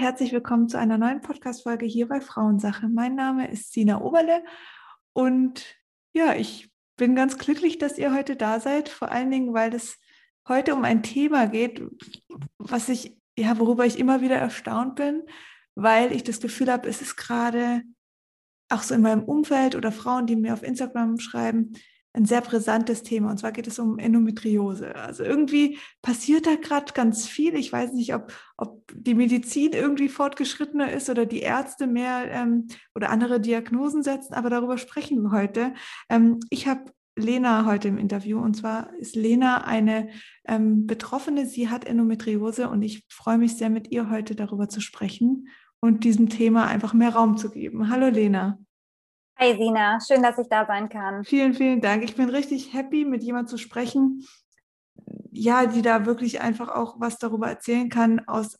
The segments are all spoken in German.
herzlich willkommen zu einer neuen Podcast-Folge hier bei Frauensache. Mein Name ist Sina Oberle und ja, ich bin ganz glücklich, dass ihr heute da seid, vor allen Dingen, weil es heute um ein Thema geht, was ich, ja, worüber ich immer wieder erstaunt bin, weil ich das Gefühl habe, es ist gerade auch so in meinem Umfeld oder Frauen, die mir auf Instagram schreiben, ein sehr brisantes Thema. Und zwar geht es um Endometriose. Also irgendwie passiert da gerade ganz viel. Ich weiß nicht, ob, ob die Medizin irgendwie fortgeschrittener ist oder die Ärzte mehr ähm, oder andere Diagnosen setzen, aber darüber sprechen wir heute. Ähm, ich habe Lena heute im Interview und zwar ist Lena eine ähm, Betroffene. Sie hat Endometriose und ich freue mich sehr, mit ihr heute darüber zu sprechen und diesem Thema einfach mehr Raum zu geben. Hallo Lena. Hi Sina, schön, dass ich da sein kann. Vielen, vielen Dank. Ich bin richtig happy, mit jemandem zu sprechen, ja, die da wirklich einfach auch was darüber erzählen kann, aus,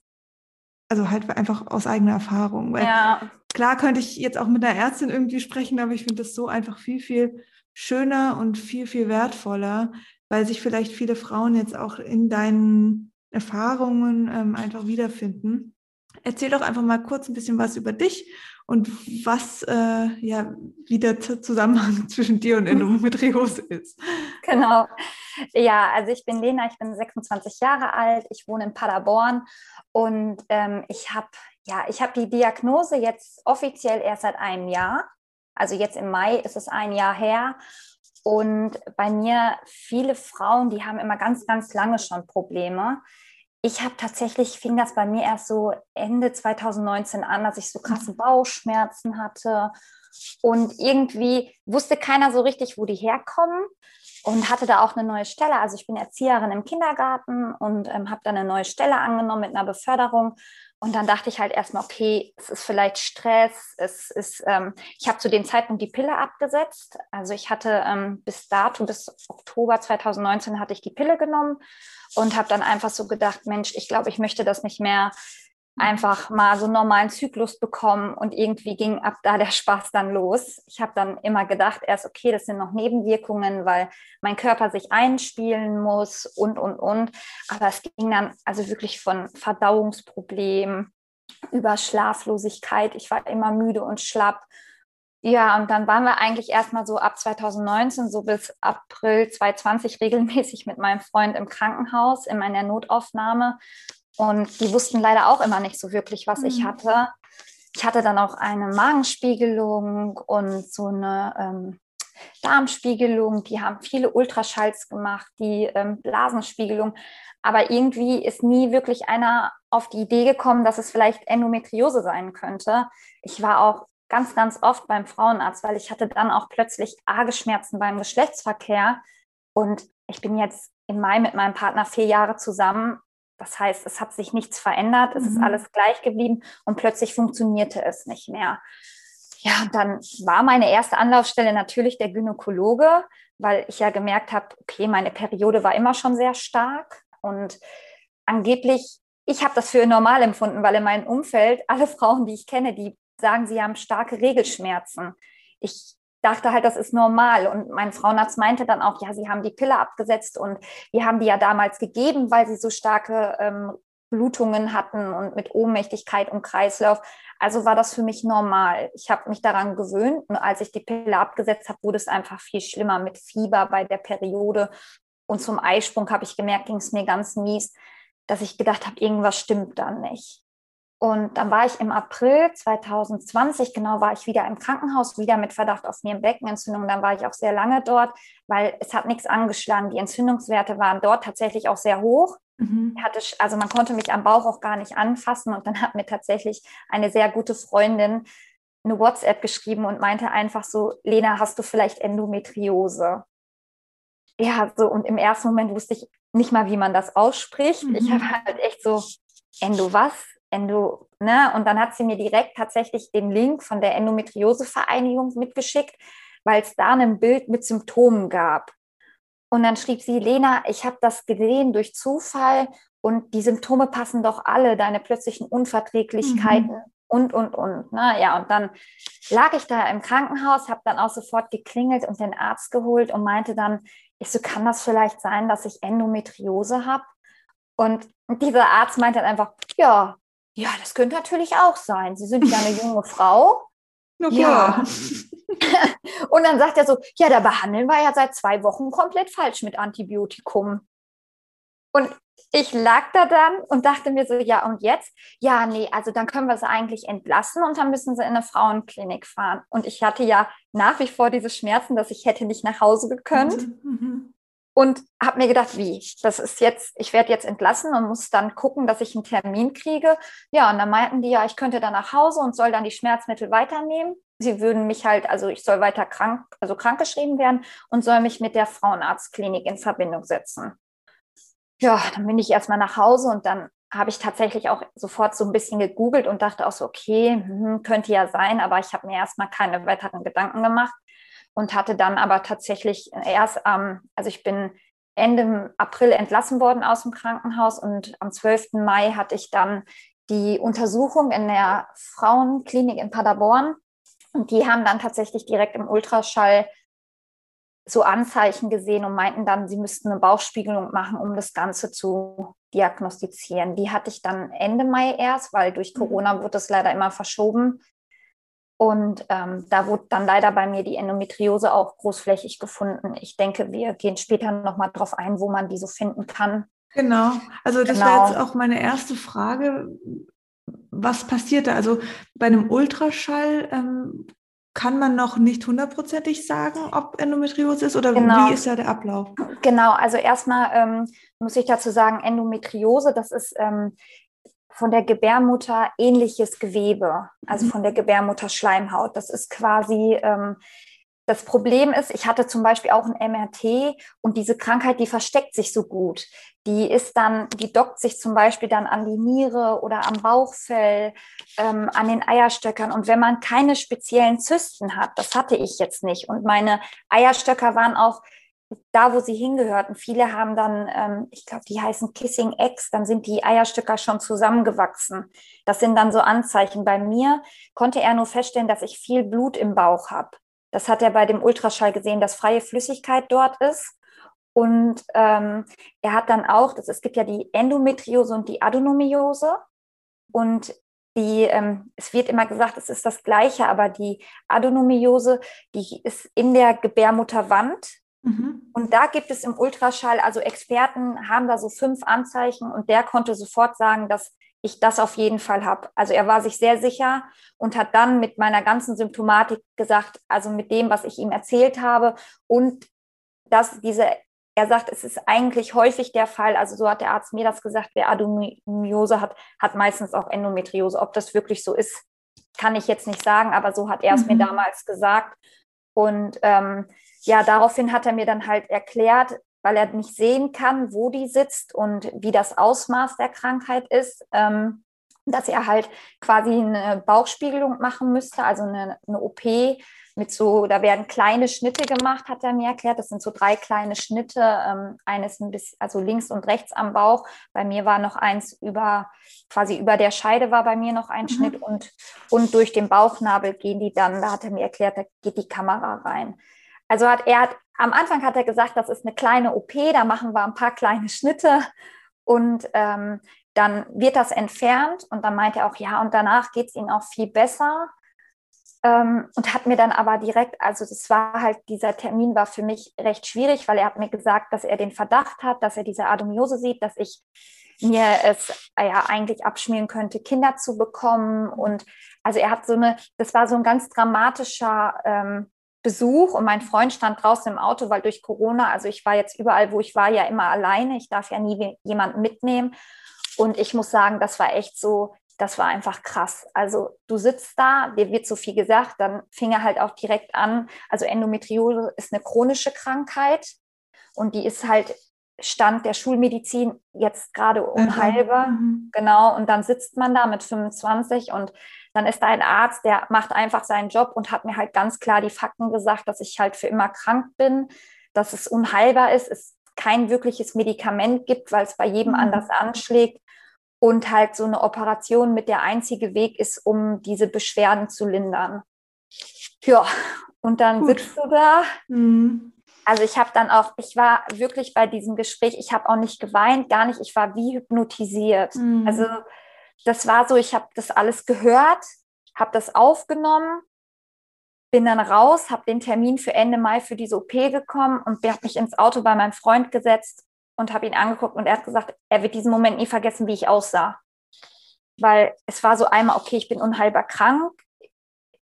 also halt einfach aus eigener Erfahrung. Weil ja. klar könnte ich jetzt auch mit einer Ärztin irgendwie sprechen, aber ich finde das so einfach viel, viel schöner und viel, viel wertvoller, weil sich vielleicht viele Frauen jetzt auch in deinen Erfahrungen ähm, einfach wiederfinden. Erzähl doch einfach mal kurz ein bisschen was über dich und was äh, ja wie der Zusammenhang zwischen dir und Endometriose ist. Genau. Ja, also ich bin Lena, ich bin 26 Jahre alt, ich wohne in Paderborn und ähm, ich habe ja, ich die Diagnose jetzt offiziell erst seit einem Jahr. Also jetzt im Mai ist es ein Jahr her. Und bei mir viele Frauen, die haben immer ganz, ganz lange schon Probleme ich habe tatsächlich, fing das bei mir erst so Ende 2019 an, dass ich so krasse Bauchschmerzen hatte. Und irgendwie wusste keiner so richtig, wo die herkommen und hatte da auch eine neue Stelle. Also ich bin Erzieherin im Kindergarten und ähm, habe dann eine neue Stelle angenommen mit einer Beförderung. Und dann dachte ich halt erstmal, okay, es ist vielleicht Stress. Es ist, ähm, ich habe zu dem Zeitpunkt die Pille abgesetzt. Also ich hatte ähm, bis dato, bis Oktober 2019 hatte ich die Pille genommen und habe dann einfach so gedacht, Mensch, ich glaube, ich möchte das nicht mehr einfach mal so einen normalen Zyklus bekommen und irgendwie ging ab da der Spaß dann los. Ich habe dann immer gedacht, erst okay, das sind noch Nebenwirkungen, weil mein Körper sich einspielen muss und, und, und. Aber es ging dann also wirklich von Verdauungsproblemen über Schlaflosigkeit. Ich war immer müde und schlapp ja, und dann waren wir eigentlich erstmal so ab 2019, so bis April 2020 regelmäßig mit meinem Freund im Krankenhaus, in meiner Notaufnahme. Und die wussten leider auch immer nicht so wirklich, was mhm. ich hatte. Ich hatte dann auch eine Magenspiegelung und so eine ähm, Darmspiegelung. Die haben viele Ultraschalls gemacht, die ähm, Blasenspiegelung. Aber irgendwie ist nie wirklich einer auf die Idee gekommen, dass es vielleicht Endometriose sein könnte. Ich war auch ganz, ganz oft beim Frauenarzt, weil ich hatte dann auch plötzlich arge Schmerzen beim Geschlechtsverkehr. Und ich bin jetzt im Mai mit meinem Partner vier Jahre zusammen. Das heißt, es hat sich nichts verändert, es mhm. ist alles gleich geblieben und plötzlich funktionierte es nicht mehr. Ja, und dann war meine erste Anlaufstelle natürlich der Gynäkologe, weil ich ja gemerkt habe, okay, meine Periode war immer schon sehr stark und angeblich, ich habe das für normal empfunden, weil in meinem Umfeld alle Frauen, die ich kenne, die sagen, sie haben starke Regelschmerzen. Ich dachte halt, das ist normal. Und mein Frauenarzt meinte dann auch, ja, sie haben die Pille abgesetzt und wir haben die ja damals gegeben, weil sie so starke ähm, Blutungen hatten und mit Ohnmächtigkeit und Kreislauf. Also war das für mich normal. Ich habe mich daran gewöhnt und als ich die Pille abgesetzt habe, wurde es einfach viel schlimmer mit Fieber bei der Periode. Und zum Eisprung habe ich gemerkt, ging es mir ganz mies, dass ich gedacht habe, irgendwas stimmt da nicht. Und dann war ich im April 2020, genau war ich wieder im Krankenhaus, wieder mit Verdacht auf Beckenentzündung. Dann war ich auch sehr lange dort, weil es hat nichts angeschlagen. Die Entzündungswerte waren dort tatsächlich auch sehr hoch. Mhm. Hatte, also man konnte mich am Bauch auch gar nicht anfassen. Und dann hat mir tatsächlich eine sehr gute Freundin eine WhatsApp geschrieben und meinte einfach so, Lena, hast du vielleicht Endometriose? Ja, so und im ersten Moment wusste ich nicht mal, wie man das ausspricht. Mhm. Ich habe halt echt so, Endo was? Endo, ne? Und dann hat sie mir direkt tatsächlich den Link von der Endometriose-Vereinigung mitgeschickt, weil es da ein Bild mit Symptomen gab. Und dann schrieb sie, Lena, ich habe das gesehen durch Zufall und die Symptome passen doch alle, deine plötzlichen Unverträglichkeiten mhm. und, und, und. Ne? Ja, und dann lag ich da im Krankenhaus, habe dann auch sofort geklingelt und den Arzt geholt und meinte dann, ich so, kann das vielleicht sein, dass ich Endometriose habe? Und dieser Arzt meinte dann einfach, ja, ja, das könnte natürlich auch sein. Sie sind ja eine junge Frau. Na klar. Ja. und dann sagt er so, ja, da behandeln wir ja seit zwei Wochen komplett falsch mit Antibiotikum. Und ich lag da dann und dachte mir so, ja, und jetzt? Ja, nee, also dann können wir sie eigentlich entlassen und dann müssen sie in eine Frauenklinik fahren. Und ich hatte ja nach wie vor diese Schmerzen, dass ich hätte nicht nach Hause gekönnt. Mhm. Und habe mir gedacht, wie? Das ist jetzt, ich werde jetzt entlassen und muss dann gucken, dass ich einen Termin kriege. Ja, und dann meinten die ja, ich könnte dann nach Hause und soll dann die Schmerzmittel weiternehmen. Sie würden mich halt, also ich soll weiter krank, also krankgeschrieben werden und soll mich mit der Frauenarztklinik in Verbindung setzen ja, dann bin ich erstmal nach Hause und dann habe ich tatsächlich auch sofort so ein bisschen gegoogelt und dachte auch so, okay, hm, könnte ja sein, aber ich habe mir erstmal keine weiteren Gedanken gemacht und hatte dann aber tatsächlich erst ähm, also ich bin Ende April entlassen worden aus dem Krankenhaus und am 12. Mai hatte ich dann die Untersuchung in der Frauenklinik in Paderborn und die haben dann tatsächlich direkt im Ultraschall so Anzeichen gesehen und meinten dann, sie müssten eine Bauchspiegelung machen, um das Ganze zu diagnostizieren. Die hatte ich dann Ende Mai erst, weil durch mhm. Corona wurde das leider immer verschoben. Und ähm, da wurde dann leider bei mir die Endometriose auch großflächig gefunden. Ich denke, wir gehen später nochmal drauf ein, wo man die so finden kann. Genau, also das genau. wäre jetzt auch meine erste Frage. Was passiert da? Also bei einem Ultraschall ähm, kann man noch nicht hundertprozentig sagen, ob Endometriose ist oder genau. wie ist da der Ablauf? Genau, also erstmal ähm, muss ich dazu sagen, Endometriose, das ist ähm, von der Gebärmutter ähnliches Gewebe, also mhm. von der Gebärmutterschleimhaut. Das ist quasi ähm, das Problem ist, ich hatte zum Beispiel auch ein MRT und diese Krankheit, die versteckt sich so gut. Die ist dann, die dockt sich zum Beispiel dann an die Niere oder am Bauchfell, ähm, an den Eierstöckern. Und wenn man keine speziellen Zysten hat, das hatte ich jetzt nicht. Und meine Eierstöcker waren auch da, wo sie hingehörten. Viele haben dann, ähm, ich glaube, die heißen Kissing Eggs, dann sind die Eierstöcker schon zusammengewachsen. Das sind dann so Anzeichen. Bei mir konnte er nur feststellen, dass ich viel Blut im Bauch habe. Das hat er bei dem Ultraschall gesehen, dass freie Flüssigkeit dort ist. Und ähm, er hat dann auch, das, es gibt ja die Endometriose und die Adenomiose. Und die, ähm, es wird immer gesagt, es ist das Gleiche, aber die Adenomiose, die ist in der Gebärmutterwand. Mhm. Und da gibt es im Ultraschall, also Experten haben da so fünf Anzeichen und der konnte sofort sagen, dass ich das auf jeden Fall habe. Also er war sich sehr sicher und hat dann mit meiner ganzen Symptomatik gesagt, also mit dem, was ich ihm erzählt habe und dass diese, er sagt, es ist eigentlich häufig der Fall, also so hat der Arzt mir das gesagt, wer Adenomiose hat, hat meistens auch Endometriose. Ob das wirklich so ist, kann ich jetzt nicht sagen, aber so hat er es mhm. mir damals gesagt. Und ähm, ja, daraufhin hat er mir dann halt erklärt, weil er nicht sehen kann, wo die sitzt und wie das Ausmaß der Krankheit ist, ähm, dass er halt quasi eine Bauchspiegelung machen müsste, also eine, eine OP mit so, da werden kleine Schnitte gemacht, hat er mir erklärt. Das sind so drei kleine Schnitte. Ähm, eines ein bisschen, also links und rechts am Bauch. Bei mir war noch eins über, quasi über der Scheide war bei mir noch ein mhm. Schnitt und, und durch den Bauchnabel gehen die dann, da hat er mir erklärt, da geht die Kamera rein. Also hat er hat, am Anfang hat er gesagt, das ist eine kleine OP, da machen wir ein paar kleine Schnitte und ähm, dann wird das entfernt und dann meint er auch, ja, und danach geht es ihnen auch viel besser. Ähm, und hat mir dann aber direkt, also das war halt, dieser Termin war für mich recht schwierig, weil er hat mir gesagt, dass er den Verdacht hat, dass er diese Adenomiose sieht, dass ich mir es äh, ja eigentlich abschmieren könnte, Kinder zu bekommen. Und also er hat so eine, das war so ein ganz dramatischer ähm, Besuch und mein Freund stand draußen im Auto, weil durch Corona, also ich war jetzt überall, wo ich war, ja immer alleine. Ich darf ja nie jemanden mitnehmen. Und ich muss sagen, das war echt so, das war einfach krass. Also du sitzt da, dir wird so viel gesagt, dann fing er halt auch direkt an. Also Endometriose ist eine chronische Krankheit und die ist halt Stand der Schulmedizin jetzt gerade unheilbar. Mhm. Genau. Und dann sitzt man da mit 25 und dann ist da ein Arzt, der macht einfach seinen Job und hat mir halt ganz klar die Fakten gesagt, dass ich halt für immer krank bin, dass es unheilbar ist, es kein wirkliches Medikament gibt, weil es bei jedem mhm. anders anschlägt und halt so eine Operation mit der einzige Weg ist, um diese Beschwerden zu lindern. Ja, und dann Gut. sitzt du da. Mhm. Also ich habe dann auch, ich war wirklich bei diesem Gespräch, ich habe auch nicht geweint, gar nicht, ich war wie hypnotisiert. Mhm. Also das war so, ich habe das alles gehört, habe das aufgenommen, bin dann raus, habe den Termin für Ende Mai für diese OP gekommen und habe mich ins Auto bei meinem Freund gesetzt und habe ihn angeguckt und er hat gesagt, er wird diesen Moment nie vergessen, wie ich aussah. Weil es war so einmal, okay, ich bin unheilbar krank,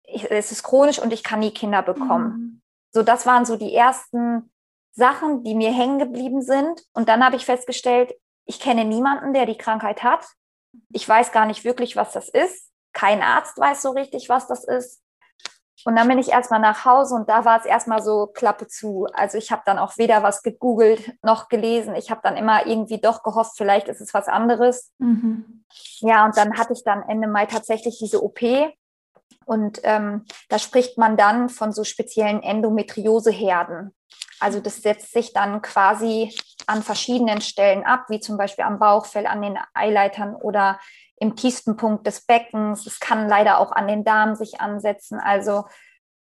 es ist chronisch und ich kann nie Kinder bekommen. Mhm. So, das waren so die ersten Sachen, die mir hängen geblieben sind. Und dann habe ich festgestellt, ich kenne niemanden, der die Krankheit hat. Ich weiß gar nicht wirklich, was das ist. Kein Arzt weiß so richtig, was das ist. Und dann bin ich erstmal nach Hause und da war es erstmal so Klappe zu. Also ich habe dann auch weder was gegoogelt noch gelesen. Ich habe dann immer irgendwie doch gehofft, vielleicht ist es was anderes. Mhm. Ja, und dann hatte ich dann Ende Mai tatsächlich diese OP. Und ähm, da spricht man dann von so speziellen Endometrioseherden. Also das setzt sich dann quasi an verschiedenen Stellen ab, wie zum Beispiel am Bauchfell, an den Eileitern oder im tiefsten Punkt des Beckens. Es kann leider auch an den Darm sich ansetzen. Also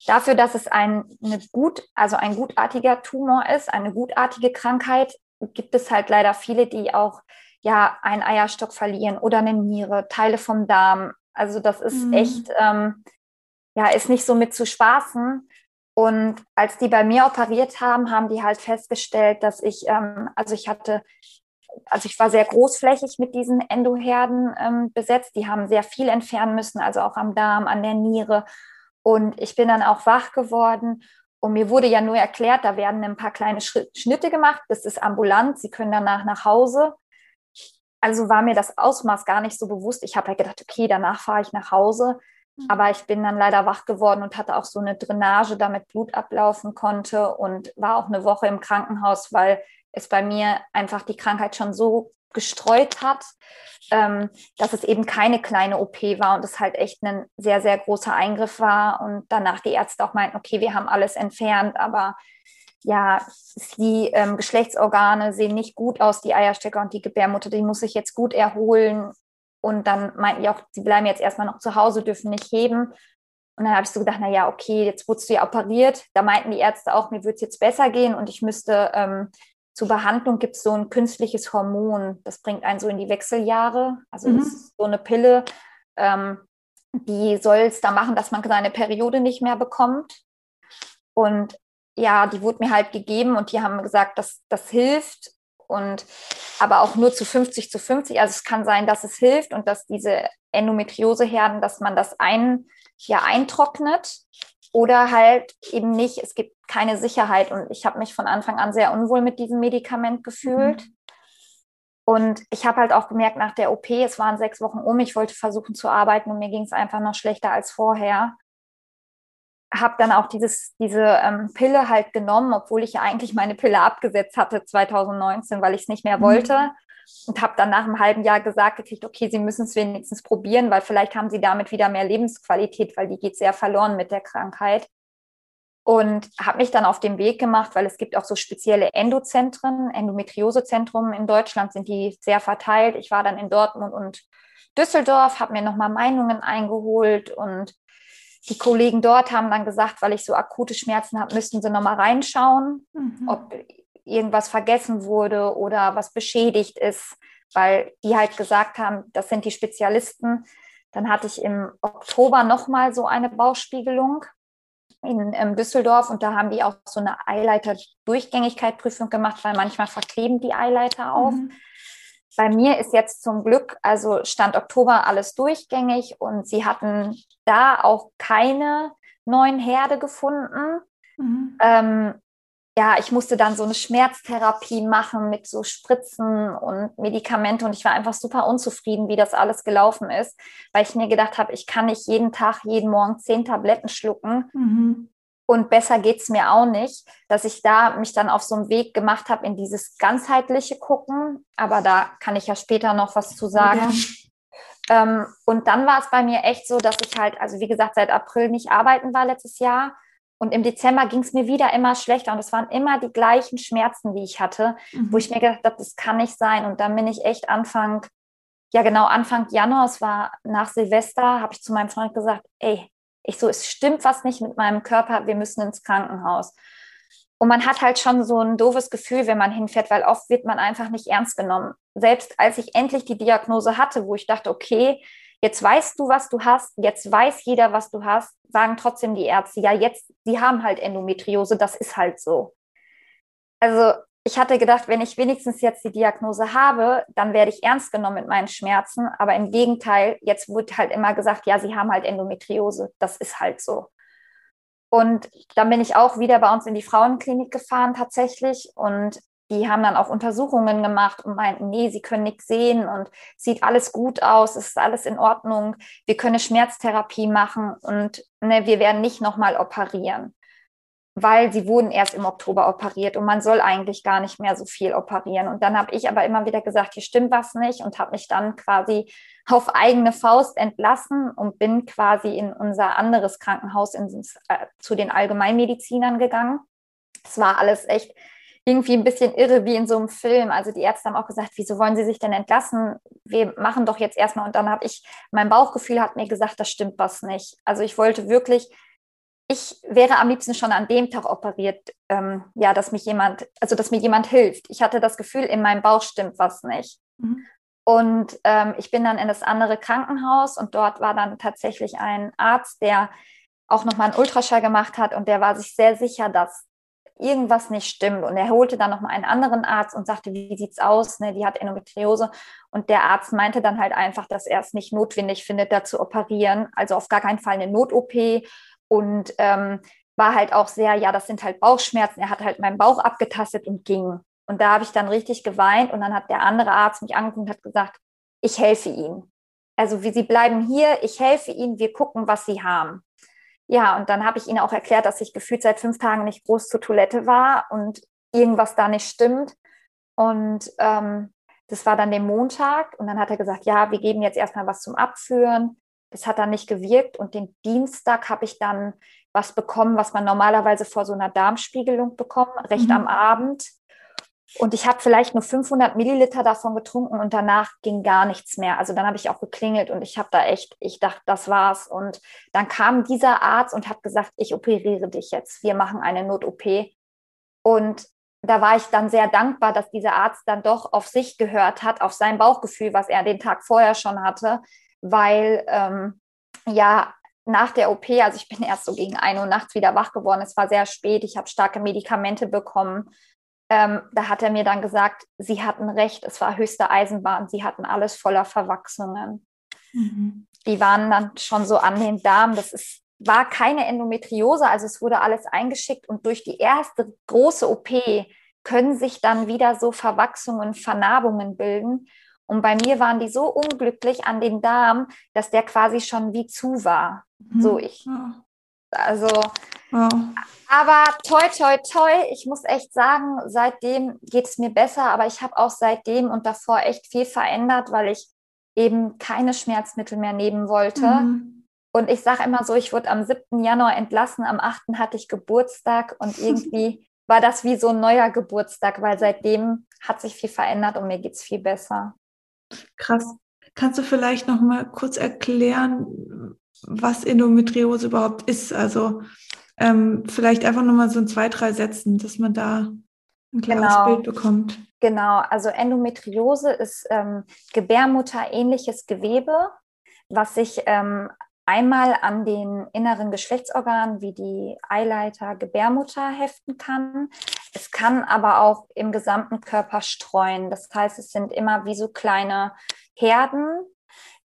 dafür, dass es ein, eine gut, also ein gutartiger Tumor ist, eine gutartige Krankheit, gibt es halt leider viele, die auch ja einen Eierstock verlieren oder eine Niere, Teile vom Darm. Also das ist mhm. echt, ähm, ja, ist nicht so mit zu spaßen. Und als die bei mir operiert haben, haben die halt festgestellt, dass ich, ähm, also ich hatte also ich war sehr großflächig mit diesen Endoherden ähm, besetzt. Die haben sehr viel entfernen müssen, also auch am Darm, an der Niere. Und ich bin dann auch wach geworden. Und mir wurde ja nur erklärt, da werden ein paar kleine Schnitte gemacht. Das ist ambulant. Sie können danach nach Hause. Also war mir das Ausmaß gar nicht so bewusst. Ich habe ja gedacht, okay, danach fahre ich nach Hause. Mhm. Aber ich bin dann leider wach geworden und hatte auch so eine Drainage, damit Blut ablaufen konnte und war auch eine Woche im Krankenhaus, weil es bei mir einfach die Krankheit schon so gestreut hat, ähm, dass es eben keine kleine OP war und es halt echt ein sehr, sehr großer Eingriff war. Und danach die Ärzte auch meinten, okay, wir haben alles entfernt, aber ja, die ähm, Geschlechtsorgane sehen nicht gut aus, die Eierstöcke und die Gebärmutter, die muss sich jetzt gut erholen. Und dann meinten die auch, sie bleiben jetzt erstmal noch zu Hause, dürfen nicht heben. Und dann habe ich so gedacht, naja, okay, jetzt wurdest du ja operiert. Da meinten die Ärzte auch, mir würde es jetzt besser gehen und ich müsste ähm, zur Behandlung gibt es so ein künstliches Hormon, das bringt einen so in die Wechseljahre. Also mhm. das ist so eine Pille, ähm, die soll es da machen, dass man seine Periode nicht mehr bekommt. Und ja, die wurde mir halt gegeben und die haben gesagt, dass das hilft und aber auch nur zu 50 zu 50. Also es kann sein, dass es hilft und dass diese Endometrioseherden, dass man das ein, ja, eintrocknet oder halt eben nicht. Es gibt keine Sicherheit und ich habe mich von Anfang an sehr unwohl mit diesem Medikament gefühlt. Mhm. Und ich habe halt auch gemerkt nach der OP, es waren sechs Wochen um, ich wollte versuchen zu arbeiten und mir ging es einfach noch schlechter als vorher. Habe dann auch dieses, diese ähm, Pille halt genommen, obwohl ich ja eigentlich meine Pille abgesetzt hatte 2019, weil ich es nicht mehr mhm. wollte. Und habe dann nach einem halben Jahr gesagt gekriegt, okay, Sie müssen es wenigstens probieren, weil vielleicht haben Sie damit wieder mehr Lebensqualität, weil die geht sehr verloren mit der Krankheit und habe mich dann auf den Weg gemacht, weil es gibt auch so spezielle Endozentren, Endometriosezentrum in Deutschland sind die sehr verteilt. Ich war dann in Dortmund und Düsseldorf, habe mir nochmal Meinungen eingeholt und die Kollegen dort haben dann gesagt, weil ich so akute Schmerzen habe, müssten sie nochmal reinschauen, mhm. ob irgendwas vergessen wurde oder was beschädigt ist, weil die halt gesagt haben, das sind die Spezialisten. Dann hatte ich im Oktober nochmal so eine Bauchspiegelung in ähm, Düsseldorf und da haben die auch so eine Eileiter-Durchgängigkeit-Prüfung gemacht, weil manchmal verkleben die Eileiter auf. Mhm. Bei mir ist jetzt zum Glück, also Stand Oktober alles durchgängig und sie hatten da auch keine neuen Herde gefunden. Mhm. Ähm, ja, ich musste dann so eine Schmerztherapie machen mit so Spritzen und Medikamente und ich war einfach super unzufrieden, wie das alles gelaufen ist, weil ich mir gedacht habe, ich kann nicht jeden Tag, jeden Morgen zehn Tabletten schlucken mhm. Und besser geht es mir auch nicht, dass ich da mich dann auf so einen Weg gemacht habe in dieses ganzheitliche Gucken, aber da kann ich ja später noch was zu sagen. Ja. Ähm, und dann war es bei mir echt so, dass ich halt, also wie gesagt, seit April nicht arbeiten war letztes Jahr und im Dezember ging es mir wieder immer schlechter und es waren immer die gleichen Schmerzen, die ich hatte, mhm. wo ich mir gedacht habe, das kann nicht sein. Und dann bin ich echt Anfang, ja genau, Anfang Januar, es war nach Silvester, habe ich zu meinem Freund gesagt, ey, ich so, es stimmt was nicht mit meinem Körper, wir müssen ins Krankenhaus. Und man hat halt schon so ein doofes Gefühl, wenn man hinfährt, weil oft wird man einfach nicht ernst genommen. Selbst als ich endlich die Diagnose hatte, wo ich dachte, okay, jetzt weißt du, was du hast, jetzt weiß jeder, was du hast, sagen trotzdem die Ärzte, ja, jetzt, sie haben halt Endometriose, das ist halt so. Also ich hatte gedacht, wenn ich wenigstens jetzt die Diagnose habe, dann werde ich ernst genommen mit meinen Schmerzen. Aber im Gegenteil, jetzt wird halt immer gesagt, ja, sie haben halt Endometriose. Das ist halt so. Und dann bin ich auch wieder bei uns in die Frauenklinik gefahren tatsächlich. Und die haben dann auch Untersuchungen gemacht und meinten, nee, sie können nichts sehen und sieht alles gut aus, es ist alles in Ordnung. Wir können Schmerztherapie machen und ne, wir werden nicht nochmal operieren weil sie wurden erst im Oktober operiert und man soll eigentlich gar nicht mehr so viel operieren. Und dann habe ich aber immer wieder gesagt, hier stimmt was nicht und habe mich dann quasi auf eigene Faust entlassen und bin quasi in unser anderes Krankenhaus in, äh, zu den Allgemeinmedizinern gegangen. Es war alles echt irgendwie ein bisschen irre wie in so einem Film. Also die Ärzte haben auch gesagt, wieso wollen Sie sich denn entlassen? Wir machen doch jetzt erstmal. Und dann habe ich, mein Bauchgefühl hat mir gesagt, das stimmt was nicht. Also ich wollte wirklich ich wäre am liebsten schon an dem Tag operiert, ähm, ja, dass mich jemand, also dass mir jemand hilft. Ich hatte das Gefühl, in meinem Bauch stimmt was nicht. Mhm. Und ähm, ich bin dann in das andere Krankenhaus und dort war dann tatsächlich ein Arzt, der auch nochmal einen Ultraschall gemacht hat und der war sich sehr sicher, dass irgendwas nicht stimmt. Und er holte dann nochmal einen anderen Arzt und sagte, wie sieht's aus? Ne, die hat Endometriose. Und der Arzt meinte dann halt einfach, dass er es nicht notwendig findet, da zu operieren. Also auf gar keinen Fall eine Not-OP und ähm, war halt auch sehr, ja, das sind halt Bauchschmerzen. Er hat halt meinen Bauch abgetastet und ging. Und da habe ich dann richtig geweint und dann hat der andere Arzt mich angeguckt und hat gesagt, ich helfe Ihnen. Also wie Sie bleiben hier, ich helfe Ihnen, wir gucken, was Sie haben. Ja, und dann habe ich Ihnen auch erklärt, dass ich gefühlt seit fünf Tagen nicht groß zur Toilette war und irgendwas da nicht stimmt. Und ähm, das war dann der Montag und dann hat er gesagt, ja, wir geben jetzt erstmal was zum Abführen. Das hat dann nicht gewirkt und den Dienstag habe ich dann was bekommen, was man normalerweise vor so einer Darmspiegelung bekommt, recht mhm. am Abend. Und ich habe vielleicht nur 500 Milliliter davon getrunken und danach ging gar nichts mehr. Also dann habe ich auch geklingelt und ich habe da echt, ich dachte, das war's. Und dann kam dieser Arzt und hat gesagt, ich operiere dich jetzt. Wir machen eine Not-OP. Und da war ich dann sehr dankbar, dass dieser Arzt dann doch auf sich gehört hat, auf sein Bauchgefühl, was er den Tag vorher schon hatte, weil ähm, ja nach der OP, also ich bin erst so gegen 1 Uhr nachts wieder wach geworden, es war sehr spät, ich habe starke Medikamente bekommen. Ähm, da hat er mir dann gesagt, Sie hatten recht, es war höchste Eisenbahn, Sie hatten alles voller Verwachsungen. Mhm. Die waren dann schon so an den Darm, das ist, war keine Endometriose, also es wurde alles eingeschickt und durch die erste große OP können sich dann wieder so Verwachsungen, Vernarbungen bilden. Und bei mir waren die so unglücklich an den Darm, dass der quasi schon wie zu war. Mhm. So ich. Also, ja. aber toi, toi, toi, ich muss echt sagen, seitdem geht es mir besser, aber ich habe auch seitdem und davor echt viel verändert, weil ich eben keine Schmerzmittel mehr nehmen wollte. Mhm. Und ich sage immer so, ich wurde am 7. Januar entlassen, am 8. hatte ich Geburtstag und irgendwie war das wie so ein neuer Geburtstag, weil seitdem hat sich viel verändert und mir geht es viel besser. Krass. Kannst du vielleicht noch mal kurz erklären, was Endometriose überhaupt ist? Also ähm, vielleicht einfach noch mal so in zwei, drei Sätzen, dass man da ein klares genau. Bild bekommt. Genau, also Endometriose ist ähm, Gebärmutterähnliches Gewebe, was sich ähm, einmal an den inneren Geschlechtsorganen wie die Eileiter, Gebärmutter heften kann. Es kann aber auch im gesamten Körper streuen. Das heißt, es sind immer wie so kleine Herden,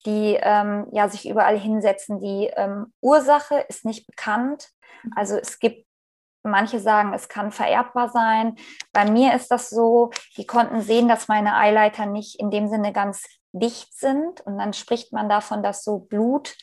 die ähm, ja sich überall hinsetzen. Die ähm, Ursache ist nicht bekannt. Also es gibt Manche sagen, es kann vererbbar sein. Bei mir ist das so, die konnten sehen, dass meine Eileiter nicht in dem Sinne ganz dicht sind. Und dann spricht man davon, dass so Blut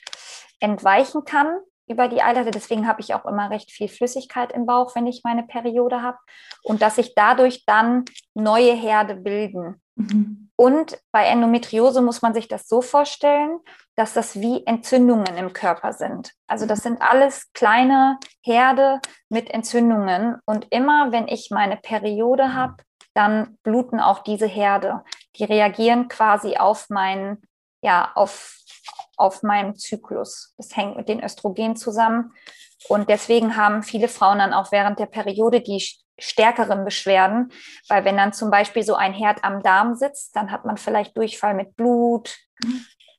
entweichen kann über die Eileiter. Deswegen habe ich auch immer recht viel Flüssigkeit im Bauch, wenn ich meine Periode habe. Und dass sich dadurch dann neue Herde bilden. Mhm. Und bei Endometriose muss man sich das so vorstellen, dass das wie Entzündungen im Körper sind. Also das sind alles kleine Herde mit Entzündungen. Und immer wenn ich meine Periode habe, dann bluten auch diese Herde. Die reagieren quasi auf meinen, ja, auf, auf meinen Zyklus. Das hängt mit den Östrogen zusammen. Und deswegen haben viele Frauen dann auch während der Periode, die stärkeren Beschwerden, weil wenn dann zum Beispiel so ein Herd am Darm sitzt, dann hat man vielleicht Durchfall mit Blut.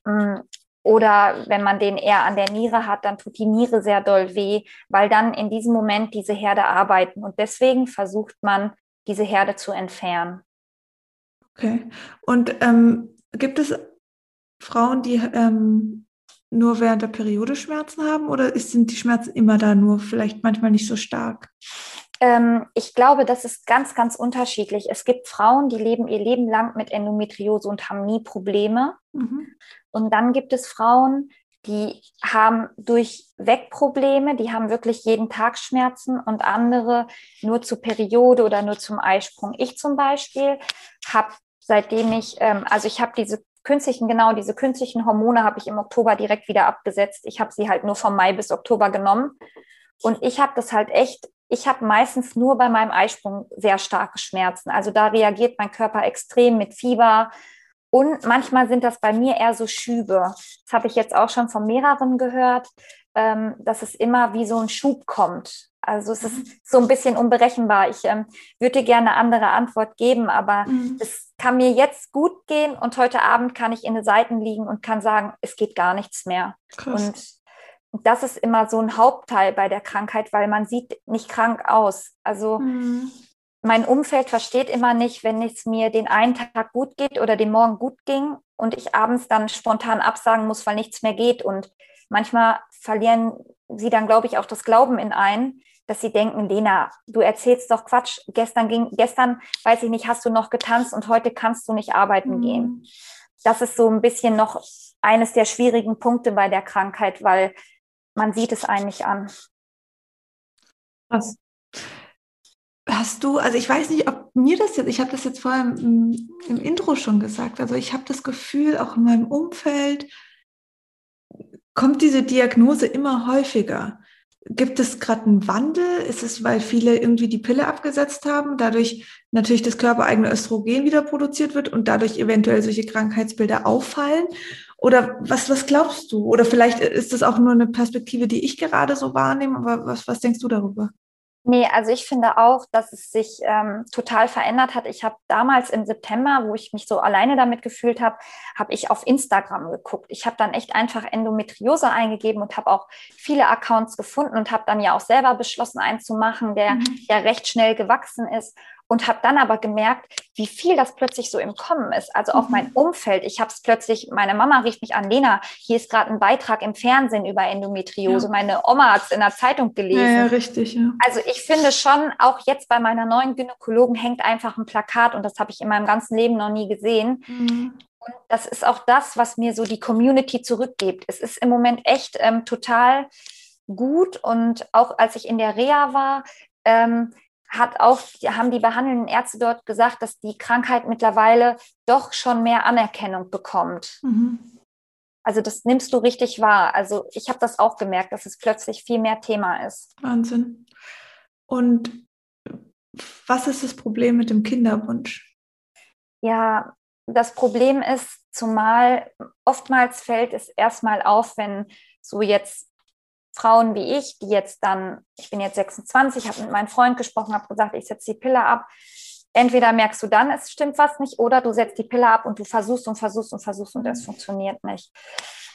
Mhm. Oder wenn man den eher an der Niere hat, dann tut die Niere sehr doll weh, weil dann in diesem Moment diese Herde arbeiten. Und deswegen versucht man, diese Herde zu entfernen. Okay. Und ähm, gibt es Frauen, die ähm, nur während der Periode Schmerzen haben oder sind die Schmerzen immer da, nur vielleicht manchmal nicht so stark? Ähm, ich glaube, das ist ganz, ganz unterschiedlich. Es gibt Frauen, die leben ihr Leben lang mit Endometriose und haben nie Probleme. Mhm. Und dann gibt es Frauen, die haben durchweg Probleme, die haben wirklich jeden Tag Schmerzen und andere nur zur Periode oder nur zum Eisprung. Ich zum Beispiel habe seitdem ich, ähm, also ich habe diese künstlichen, genau diese künstlichen Hormone habe ich im Oktober direkt wieder abgesetzt. Ich habe sie halt nur vom Mai bis Oktober genommen. Und ich habe das halt echt, ich habe meistens nur bei meinem Eisprung sehr starke Schmerzen. Also da reagiert mein Körper extrem mit Fieber. Und manchmal sind das bei mir eher so Schübe. Das habe ich jetzt auch schon von mehreren gehört, ähm, dass es immer wie so ein Schub kommt. Also es ist mhm. so ein bisschen unberechenbar. Ich ähm, würde gerne eine andere Antwort geben, aber mhm. es kann mir jetzt gut gehen und heute Abend kann ich in den Seiten liegen und kann sagen, es geht gar nichts mehr. Krass. Und das ist immer so ein Hauptteil bei der Krankheit, weil man sieht nicht krank aus. Also mhm. mein Umfeld versteht immer nicht, wenn es mir den einen Tag gut geht oder den Morgen gut ging und ich abends dann spontan absagen muss, weil nichts mehr geht. Und manchmal verlieren sie dann, glaube ich, auch das Glauben in einen, dass sie denken, Lena, du erzählst doch Quatsch. Gestern ging, gestern, weiß ich nicht, hast du noch getanzt und heute kannst du nicht arbeiten mhm. gehen. Das ist so ein bisschen noch eines der schwierigen Punkte bei der Krankheit, weil man sieht es eigentlich an. Was? Hast du, also ich weiß nicht, ob mir das jetzt, ich habe das jetzt vorher im, im Intro schon gesagt, also ich habe das Gefühl, auch in meinem Umfeld kommt diese Diagnose immer häufiger. Gibt es gerade einen Wandel? Ist es, weil viele irgendwie die Pille abgesetzt haben, dadurch natürlich das körpereigene Östrogen wieder produziert wird und dadurch eventuell solche Krankheitsbilder auffallen? Oder was, was glaubst du? Oder vielleicht ist das auch nur eine Perspektive, die ich gerade so wahrnehme, aber was, was denkst du darüber? Nee, also ich finde auch, dass es sich ähm, total verändert hat. Ich habe damals im September, wo ich mich so alleine damit gefühlt habe, habe ich auf Instagram geguckt. Ich habe dann echt einfach Endometriose eingegeben und habe auch viele Accounts gefunden und habe dann ja auch selber beschlossen, einen zu machen, der mhm. ja recht schnell gewachsen ist und habe dann aber gemerkt, wie viel das plötzlich so im Kommen ist. Also auch mhm. mein Umfeld. Ich habe es plötzlich, meine Mama rief mich an, Lena, hier ist gerade ein Beitrag im Fernsehen über Endometriose. Ja. Meine Oma hat es in der Zeitung gelesen. Ja, ja richtig. Ja. Also ich finde schon, auch jetzt bei meiner neuen Gynäkologen hängt einfach ein Plakat und das habe ich in meinem ganzen Leben noch nie gesehen. Mhm. Und das ist auch das, was mir so die Community zurückgibt. Es ist im Moment echt ähm, total gut und auch als ich in der Reha war, ähm, hat auch, haben die behandelnden Ärzte dort gesagt, dass die Krankheit mittlerweile doch schon mehr Anerkennung bekommt. Mhm. Also das nimmst du richtig wahr. Also ich habe das auch gemerkt, dass es plötzlich viel mehr Thema ist. Wahnsinn. Und was ist das Problem mit dem Kinderwunsch? Ja, das Problem ist, zumal oftmals fällt es erstmal auf, wenn so jetzt Frauen wie ich, die jetzt dann, ich bin jetzt 26, habe mit meinem Freund gesprochen, habe gesagt, ich setze die Pille ab. Entweder merkst du dann, es stimmt was nicht, oder du setzt die Pille ab und du versuchst und versuchst und versuchst und es funktioniert nicht.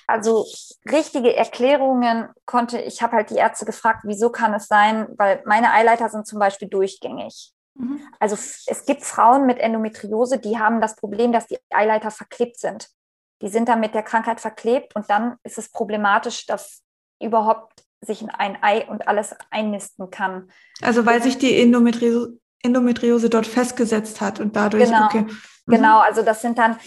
Also richtige Erklärungen konnte, ich habe halt die Ärzte gefragt, wieso kann es sein, weil meine Eileiter sind zum Beispiel durchgängig. Mhm. Also es gibt Frauen mit Endometriose, die haben das Problem, dass die Eileiter verklebt sind. Die sind dann mit der Krankheit verklebt und dann ist es problematisch, dass überhaupt sich in ein Ei und alles einnisten kann. Also weil sich die Endometriose, Endometriose dort festgesetzt hat und dadurch. Genau, okay. mhm. genau. Also das sind dann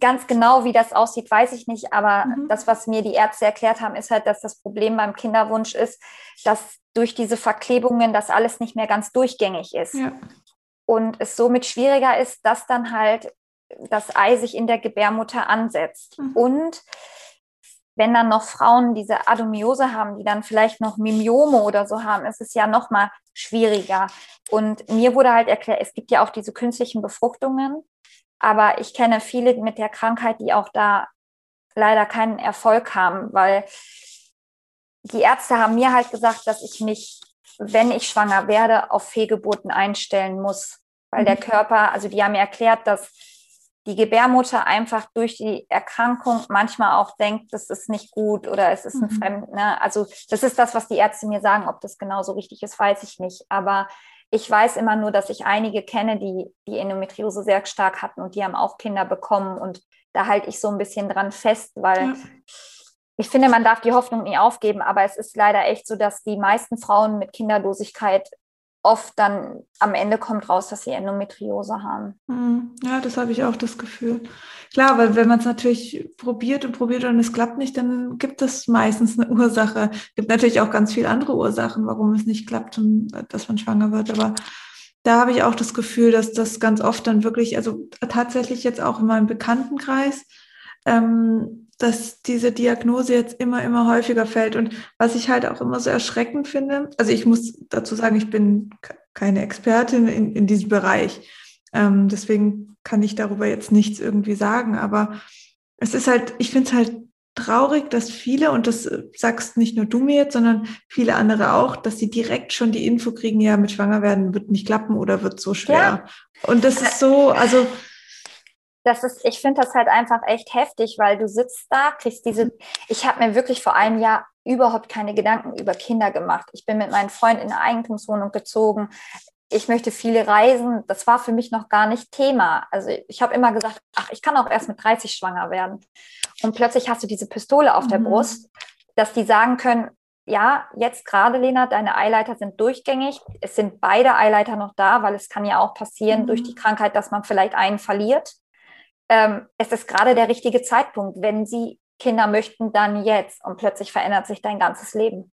ganz genau, wie das aussieht, weiß ich nicht. Aber mhm. das, was mir die Ärzte erklärt haben, ist halt, dass das Problem beim Kinderwunsch ist, dass durch diese Verklebungen das alles nicht mehr ganz durchgängig ist. Ja. Und es somit schwieriger ist, dass dann halt das Ei sich in der Gebärmutter ansetzt. Mhm. Und wenn dann noch Frauen diese Adomiose haben, die dann vielleicht noch Mimiome oder so haben, ist es ja noch mal schwieriger. Und mir wurde halt erklärt, es gibt ja auch diese künstlichen Befruchtungen, aber ich kenne viele mit der Krankheit, die auch da leider keinen Erfolg haben, weil die Ärzte haben mir halt gesagt, dass ich mich wenn ich schwanger werde, auf Fehlgeburten einstellen muss. Weil der mhm. Körper, also die haben mir erklärt, dass die Gebärmutter einfach durch die Erkrankung manchmal auch denkt, das ist nicht gut oder es ist ein mhm. Fremd. Ne? Also das ist das, was die Ärzte mir sagen. Ob das genauso richtig ist, weiß ich nicht. Aber ich weiß immer nur, dass ich einige kenne, die die Endometriose sehr stark hatten und die haben auch Kinder bekommen. Und da halte ich so ein bisschen dran fest, weil ja. ich finde, man darf die Hoffnung nie aufgeben. Aber es ist leider echt so, dass die meisten Frauen mit Kinderlosigkeit oft dann am Ende kommt raus, dass sie Endometriose haben. Hm, ja, das habe ich auch das Gefühl. Klar, weil wenn man es natürlich probiert und probiert und es klappt nicht, dann gibt es meistens eine Ursache. Es gibt natürlich auch ganz viele andere Ursachen, warum es nicht klappt und dass man schwanger wird. Aber da habe ich auch das Gefühl, dass das ganz oft dann wirklich, also tatsächlich jetzt auch in meinem Bekanntenkreis, ähm, dass diese Diagnose jetzt immer, immer häufiger fällt. Und was ich halt auch immer so erschreckend finde, also ich muss dazu sagen, ich bin keine Expertin in, in diesem Bereich. Ähm, deswegen kann ich darüber jetzt nichts irgendwie sagen. Aber es ist halt, ich finde es halt traurig, dass viele, und das sagst nicht nur du mir jetzt, sondern viele andere auch, dass sie direkt schon die Info kriegen, ja, mit Schwanger werden wird nicht klappen oder wird so schwer. Ja. Und das ist so, also das ist, ich finde das halt einfach echt heftig, weil du sitzt da, kriegst diese, ich habe mir wirklich vor einem Jahr überhaupt keine Gedanken über Kinder gemacht. Ich bin mit meinem Freund in eine Eigentumswohnung gezogen. Ich möchte viele reisen. Das war für mich noch gar nicht Thema. Also ich habe immer gesagt, ach, ich kann auch erst mit 30 schwanger werden. Und plötzlich hast du diese Pistole auf mhm. der Brust, dass die sagen können, ja, jetzt gerade, Lena, deine Eileiter sind durchgängig. Es sind beide Eileiter noch da, weil es kann ja auch passieren mhm. durch die Krankheit, dass man vielleicht einen verliert ähm, es ist gerade der richtige Zeitpunkt. Wenn sie Kinder möchten, dann jetzt. Und plötzlich verändert sich dein ganzes Leben.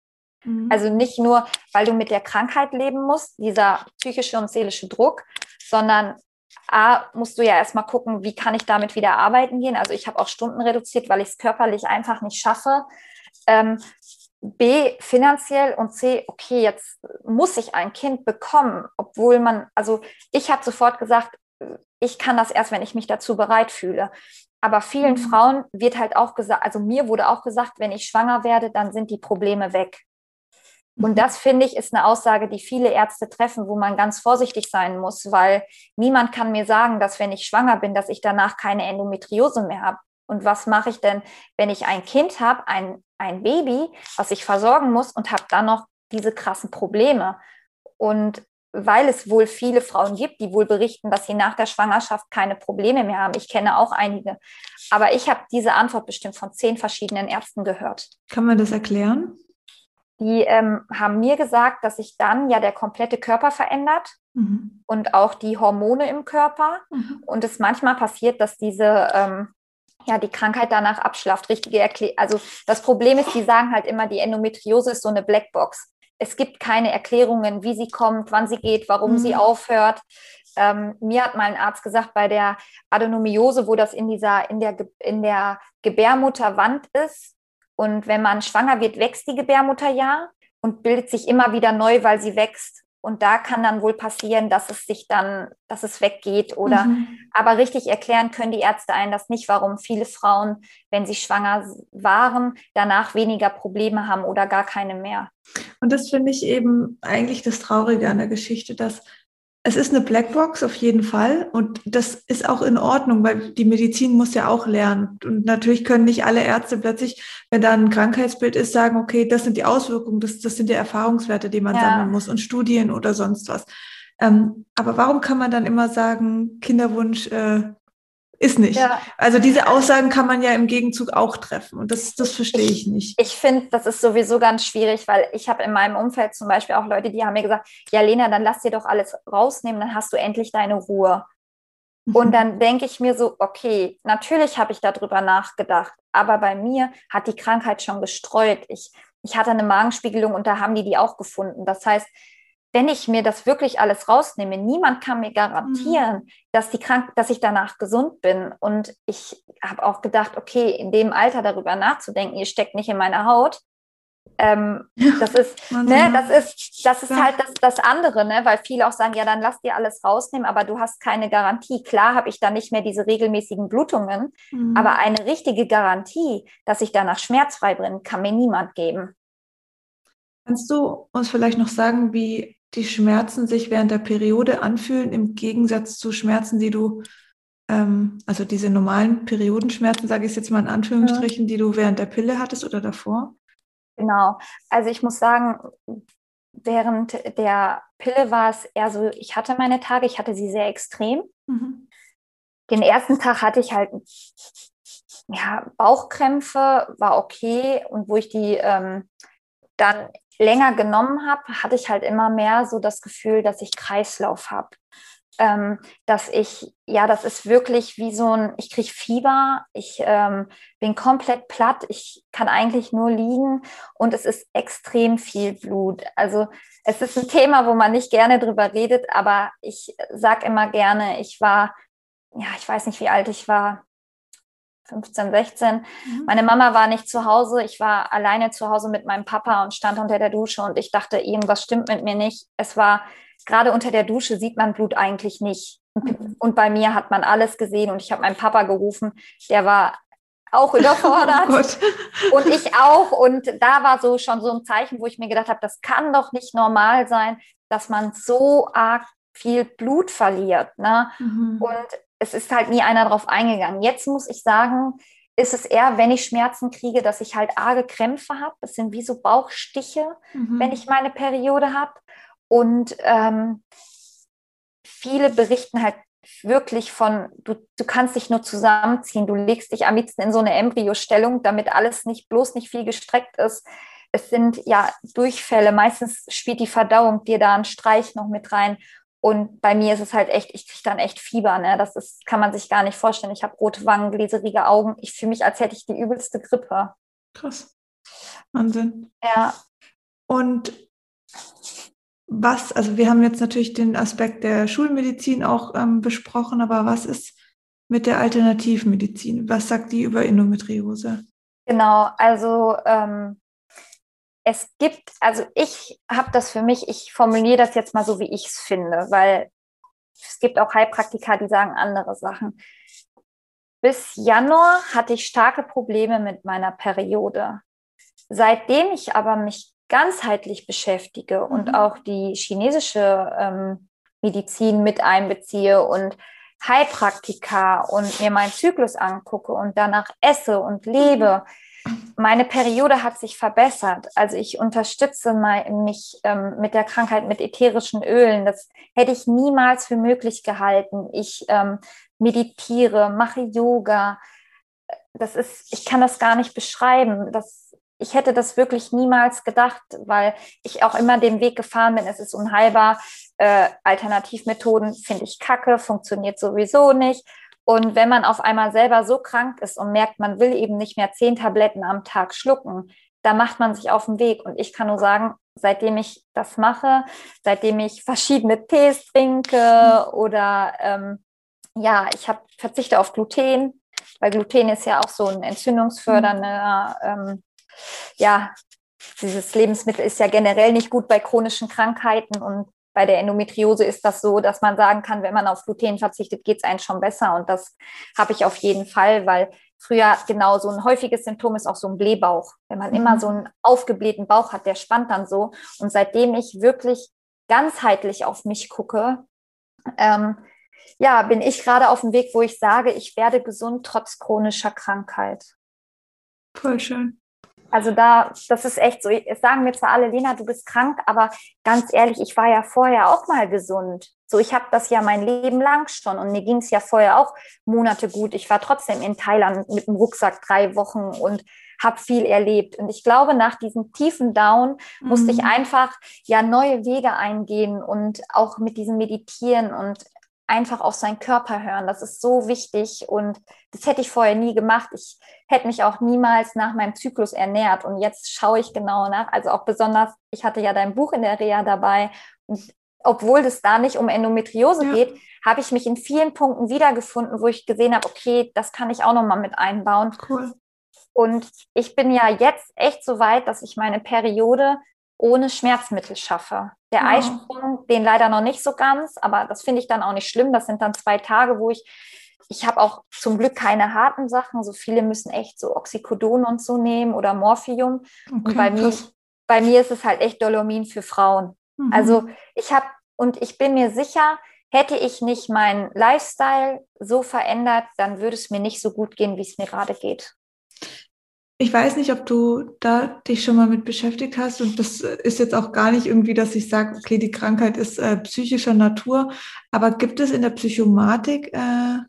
Mhm. Also nicht nur, weil du mit der Krankheit leben musst, dieser psychische und seelische Druck, sondern A, musst du ja erstmal gucken, wie kann ich damit wieder arbeiten gehen. Also ich habe auch Stunden reduziert, weil ich es körperlich einfach nicht schaffe. Ähm, B, finanziell und C, okay, jetzt muss ich ein Kind bekommen, obwohl man, also ich habe sofort gesagt, ich kann das erst, wenn ich mich dazu bereit fühle. Aber vielen mhm. Frauen wird halt auch gesagt, also mir wurde auch gesagt, wenn ich schwanger werde, dann sind die Probleme weg. Und mhm. das finde ich ist eine Aussage, die viele Ärzte treffen, wo man ganz vorsichtig sein muss, weil niemand kann mir sagen, dass wenn ich schwanger bin, dass ich danach keine Endometriose mehr habe. Und was mache ich denn, wenn ich ein Kind habe, ein, ein Baby, was ich versorgen muss und habe dann noch diese krassen Probleme? Und weil es wohl viele Frauen gibt, die wohl berichten, dass sie nach der Schwangerschaft keine Probleme mehr haben. Ich kenne auch einige. Aber ich habe diese Antwort bestimmt von zehn verschiedenen Ärzten gehört. Kann man das erklären? Die ähm, haben mir gesagt, dass sich dann ja der komplette Körper verändert mhm. und auch die Hormone im Körper. Mhm. Und es manchmal passiert, dass diese ähm, ja, die Krankheit danach abschlafft, richtige Erklärung. Also das Problem ist, die sagen halt immer, die Endometriose ist so eine Blackbox es gibt keine Erklärungen, wie sie kommt, wann sie geht, warum mhm. sie aufhört. Ähm, mir hat mal ein Arzt gesagt, bei der Adenomiose, wo das in dieser, in der, in der Gebärmutterwand ist, und wenn man schwanger wird, wächst die Gebärmutter ja und bildet sich immer wieder neu, weil sie wächst. Und da kann dann wohl passieren, dass es sich dann, dass es weggeht oder, mhm. aber richtig erklären können die Ärzte einen das nicht, warum viele Frauen, wenn sie schwanger waren, danach weniger Probleme haben oder gar keine mehr. Und das finde ich eben eigentlich das Traurige an der Geschichte, dass es ist eine Blackbox auf jeden Fall und das ist auch in Ordnung, weil die Medizin muss ja auch lernen. Und natürlich können nicht alle Ärzte plötzlich, wenn da ein Krankheitsbild ist, sagen, okay, das sind die Auswirkungen, das, das sind die Erfahrungswerte, die man ja. sammeln muss und Studien oder sonst was. Ähm, aber warum kann man dann immer sagen, Kinderwunsch äh, ist nicht. Ja. Also diese Aussagen kann man ja im Gegenzug auch treffen und das, das verstehe ich, ich nicht. Ich finde, das ist sowieso ganz schwierig, weil ich habe in meinem Umfeld zum Beispiel auch Leute, die haben mir gesagt, ja Lena, dann lass dir doch alles rausnehmen, dann hast du endlich deine Ruhe. Mhm. Und dann denke ich mir so, okay, natürlich habe ich darüber nachgedacht, aber bei mir hat die Krankheit schon gestreut. Ich, ich hatte eine Magenspiegelung und da haben die die auch gefunden. Das heißt, wenn ich mir das wirklich alles rausnehme, niemand kann mir garantieren, mhm. dass, die krank, dass ich danach gesund bin. Und ich habe auch gedacht, okay, in dem Alter darüber nachzudenken, ihr steckt nicht in meiner Haut. Ähm, das ist, ne, das ist, das ist ja. halt das, das andere, ne? weil viele auch sagen, ja, dann lass dir alles rausnehmen, aber du hast keine Garantie. Klar habe ich da nicht mehr diese regelmäßigen Blutungen, mhm. aber eine richtige Garantie, dass ich danach schmerzfrei bin, kann mir niemand geben. Kannst du uns vielleicht noch sagen, wie die Schmerzen sich während der Periode anfühlen, im Gegensatz zu Schmerzen, die du, ähm, also diese normalen Periodenschmerzen, sage ich jetzt mal in Anführungsstrichen, ja. die du während der Pille hattest oder davor? Genau. Also ich muss sagen, während der Pille war es eher so, ich hatte meine Tage, ich hatte sie sehr extrem. Mhm. Den ersten Tag hatte ich halt ja, Bauchkrämpfe, war okay. Und wo ich die ähm, dann länger genommen habe, hatte ich halt immer mehr so das Gefühl, dass ich Kreislauf habe. Ähm, dass ich, ja, das ist wirklich wie so ein, ich kriege Fieber, ich ähm, bin komplett platt, ich kann eigentlich nur liegen und es ist extrem viel Blut. Also es ist ein Thema, wo man nicht gerne drüber redet, aber ich sage immer gerne, ich war, ja, ich weiß nicht, wie alt ich war, 15, 16. Mhm. Meine Mama war nicht zu Hause. Ich war alleine zu Hause mit meinem Papa und stand unter der Dusche und ich dachte, irgendwas stimmt mit mir nicht. Es war gerade unter der Dusche sieht man Blut eigentlich nicht. Mhm. Und bei mir hat man alles gesehen und ich habe meinen Papa gerufen. Der war auch überfordert oh und ich auch. Und da war so schon so ein Zeichen, wo ich mir gedacht habe, das kann doch nicht normal sein, dass man so arg viel Blut verliert. Ne? Mhm. Und es ist halt nie einer drauf eingegangen. Jetzt muss ich sagen, ist es eher, wenn ich Schmerzen kriege, dass ich halt arge Krämpfe habe. Das sind wie so Bauchstiche, mhm. wenn ich meine Periode habe. Und ähm, viele berichten halt wirklich von, du, du kannst dich nur zusammenziehen, du legst dich am liebsten in so eine Embryostellung, damit alles nicht, bloß nicht viel gestreckt ist. Es sind ja Durchfälle, meistens spielt die Verdauung dir da einen Streich noch mit rein. Und bei mir ist es halt echt, ich kriege dann echt Fieber. Ne? Das ist, kann man sich gar nicht vorstellen. Ich habe rote Wangen, gläserige Augen. Ich fühle mich, als hätte ich die übelste Grippe. Krass. Wahnsinn. Ja. Und was, also wir haben jetzt natürlich den Aspekt der Schulmedizin auch ähm, besprochen, aber was ist mit der Alternativmedizin? Was sagt die über Endometriose? Genau, also ähm, es gibt, also ich habe das für mich, ich formuliere das jetzt mal so, wie ich es finde, weil es gibt auch Heilpraktiker, die sagen andere Sachen. Bis Januar hatte ich starke Probleme mit meiner Periode. Seitdem ich aber mich ganzheitlich beschäftige mhm. und auch die chinesische ähm, Medizin mit einbeziehe und Heilpraktika und mir meinen Zyklus angucke und danach esse und lebe, mhm meine Periode hat sich verbessert. Also ich unterstütze mich ähm, mit der Krankheit mit ätherischen Ölen. Das hätte ich niemals für möglich gehalten. Ich ähm, meditiere, mache Yoga. Das ist, ich kann das gar nicht beschreiben. Das, ich hätte das wirklich niemals gedacht, weil ich auch immer den Weg gefahren bin. Es ist unheilbar. Äh, Alternativmethoden finde ich kacke, funktioniert sowieso nicht. Und wenn man auf einmal selber so krank ist und merkt, man will eben nicht mehr zehn Tabletten am Tag schlucken, da macht man sich auf den Weg. Und ich kann nur sagen, seitdem ich das mache, seitdem ich verschiedene Tees trinke oder ähm, ja, ich habe verzichte auf Gluten, weil Gluten ist ja auch so ein entzündungsfördernder, ähm, ja, dieses Lebensmittel ist ja generell nicht gut bei chronischen Krankheiten und bei der Endometriose ist das so, dass man sagen kann, wenn man auf Gluten verzichtet, geht es einem schon besser. Und das habe ich auf jeden Fall, weil früher genau so ein häufiges Symptom ist auch so ein Blähbauch. Wenn man mhm. immer so einen aufgeblähten Bauch hat, der spannt dann so. Und seitdem ich wirklich ganzheitlich auf mich gucke, ähm, ja, bin ich gerade auf dem Weg, wo ich sage, ich werde gesund trotz chronischer Krankheit. Voll schön. Also da, das ist echt so. Es sagen mir zwar alle, Lena, du bist krank, aber ganz ehrlich, ich war ja vorher auch mal gesund. So, ich habe das ja mein Leben lang schon und mir ging es ja vorher auch Monate gut. Ich war trotzdem in Thailand mit dem Rucksack drei Wochen und habe viel erlebt. Und ich glaube, nach diesem tiefen Down mhm. musste ich mhm. einfach ja neue Wege eingehen und auch mit diesem Meditieren und einfach auf seinen Körper hören. Das ist so wichtig und das hätte ich vorher nie gemacht. Ich hätte mich auch niemals nach meinem Zyklus ernährt und jetzt schaue ich genau nach. Also auch besonders, ich hatte ja dein Buch in der Reha dabei und obwohl es da nicht um Endometriose ja. geht, habe ich mich in vielen Punkten wiedergefunden, wo ich gesehen habe, okay, das kann ich auch nochmal mit einbauen. Cool. Und ich bin ja jetzt echt so weit, dass ich meine Periode ohne Schmerzmittel schaffe. Der ja. Eisprung, den leider noch nicht so ganz, aber das finde ich dann auch nicht schlimm. Das sind dann zwei Tage, wo ich, ich habe auch zum Glück keine harten Sachen. So viele müssen echt so Oxycodon und so nehmen oder Morphium. Okay, und bei mir, bei mir ist es halt echt Dolomin für Frauen. Mhm. Also ich habe, und ich bin mir sicher, hätte ich nicht meinen Lifestyle so verändert, dann würde es mir nicht so gut gehen, wie es mir gerade geht. Ich weiß nicht, ob du da dich schon mal mit beschäftigt hast und das ist jetzt auch gar nicht irgendwie, dass ich sage, okay, die Krankheit ist äh, psychischer Natur, aber gibt es in der Psychomatik äh,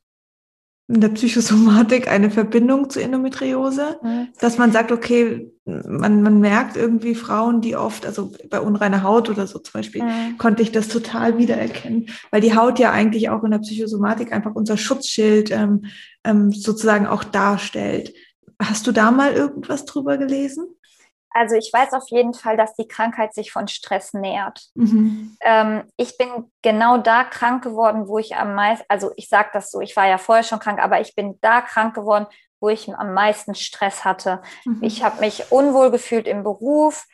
in der Psychosomatik eine Verbindung zu Endometriose, mhm. dass man sagt, okay, man, man merkt irgendwie Frauen, die oft, also bei unreiner Haut oder so zum Beispiel, mhm. konnte ich das total wiedererkennen, weil die Haut ja eigentlich auch in der Psychosomatik einfach unser Schutzschild ähm, ähm, sozusagen auch darstellt. Hast du da mal irgendwas drüber gelesen? Also ich weiß auf jeden Fall, dass die Krankheit sich von Stress nähert. Mhm. Ähm, ich bin genau da krank geworden, wo ich am meisten, also ich sage das so, ich war ja vorher schon krank, aber ich bin da krank geworden, wo ich am meisten Stress hatte. Mhm. Ich habe mich unwohl gefühlt im Beruf.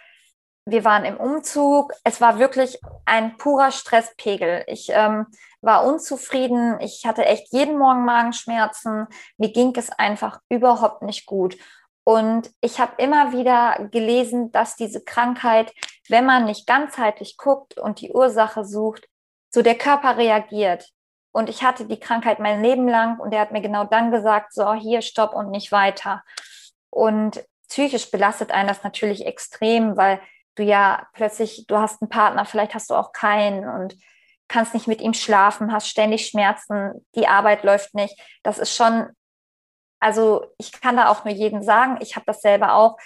Wir waren im Umzug. Es war wirklich ein purer Stresspegel. Ich ähm, war unzufrieden. Ich hatte echt jeden Morgen Magenschmerzen. Mir ging es einfach überhaupt nicht gut. Und ich habe immer wieder gelesen, dass diese Krankheit, wenn man nicht ganzheitlich guckt und die Ursache sucht, so der Körper reagiert. Und ich hatte die Krankheit mein Leben lang und er hat mir genau dann gesagt, so hier, stopp und nicht weiter. Und psychisch belastet einen das natürlich extrem, weil du ja plötzlich, du hast einen Partner, vielleicht hast du auch keinen und kannst nicht mit ihm schlafen, hast ständig Schmerzen, die Arbeit läuft nicht. Das ist schon also ich kann da auch nur jedem sagen, ich habe das selber auch,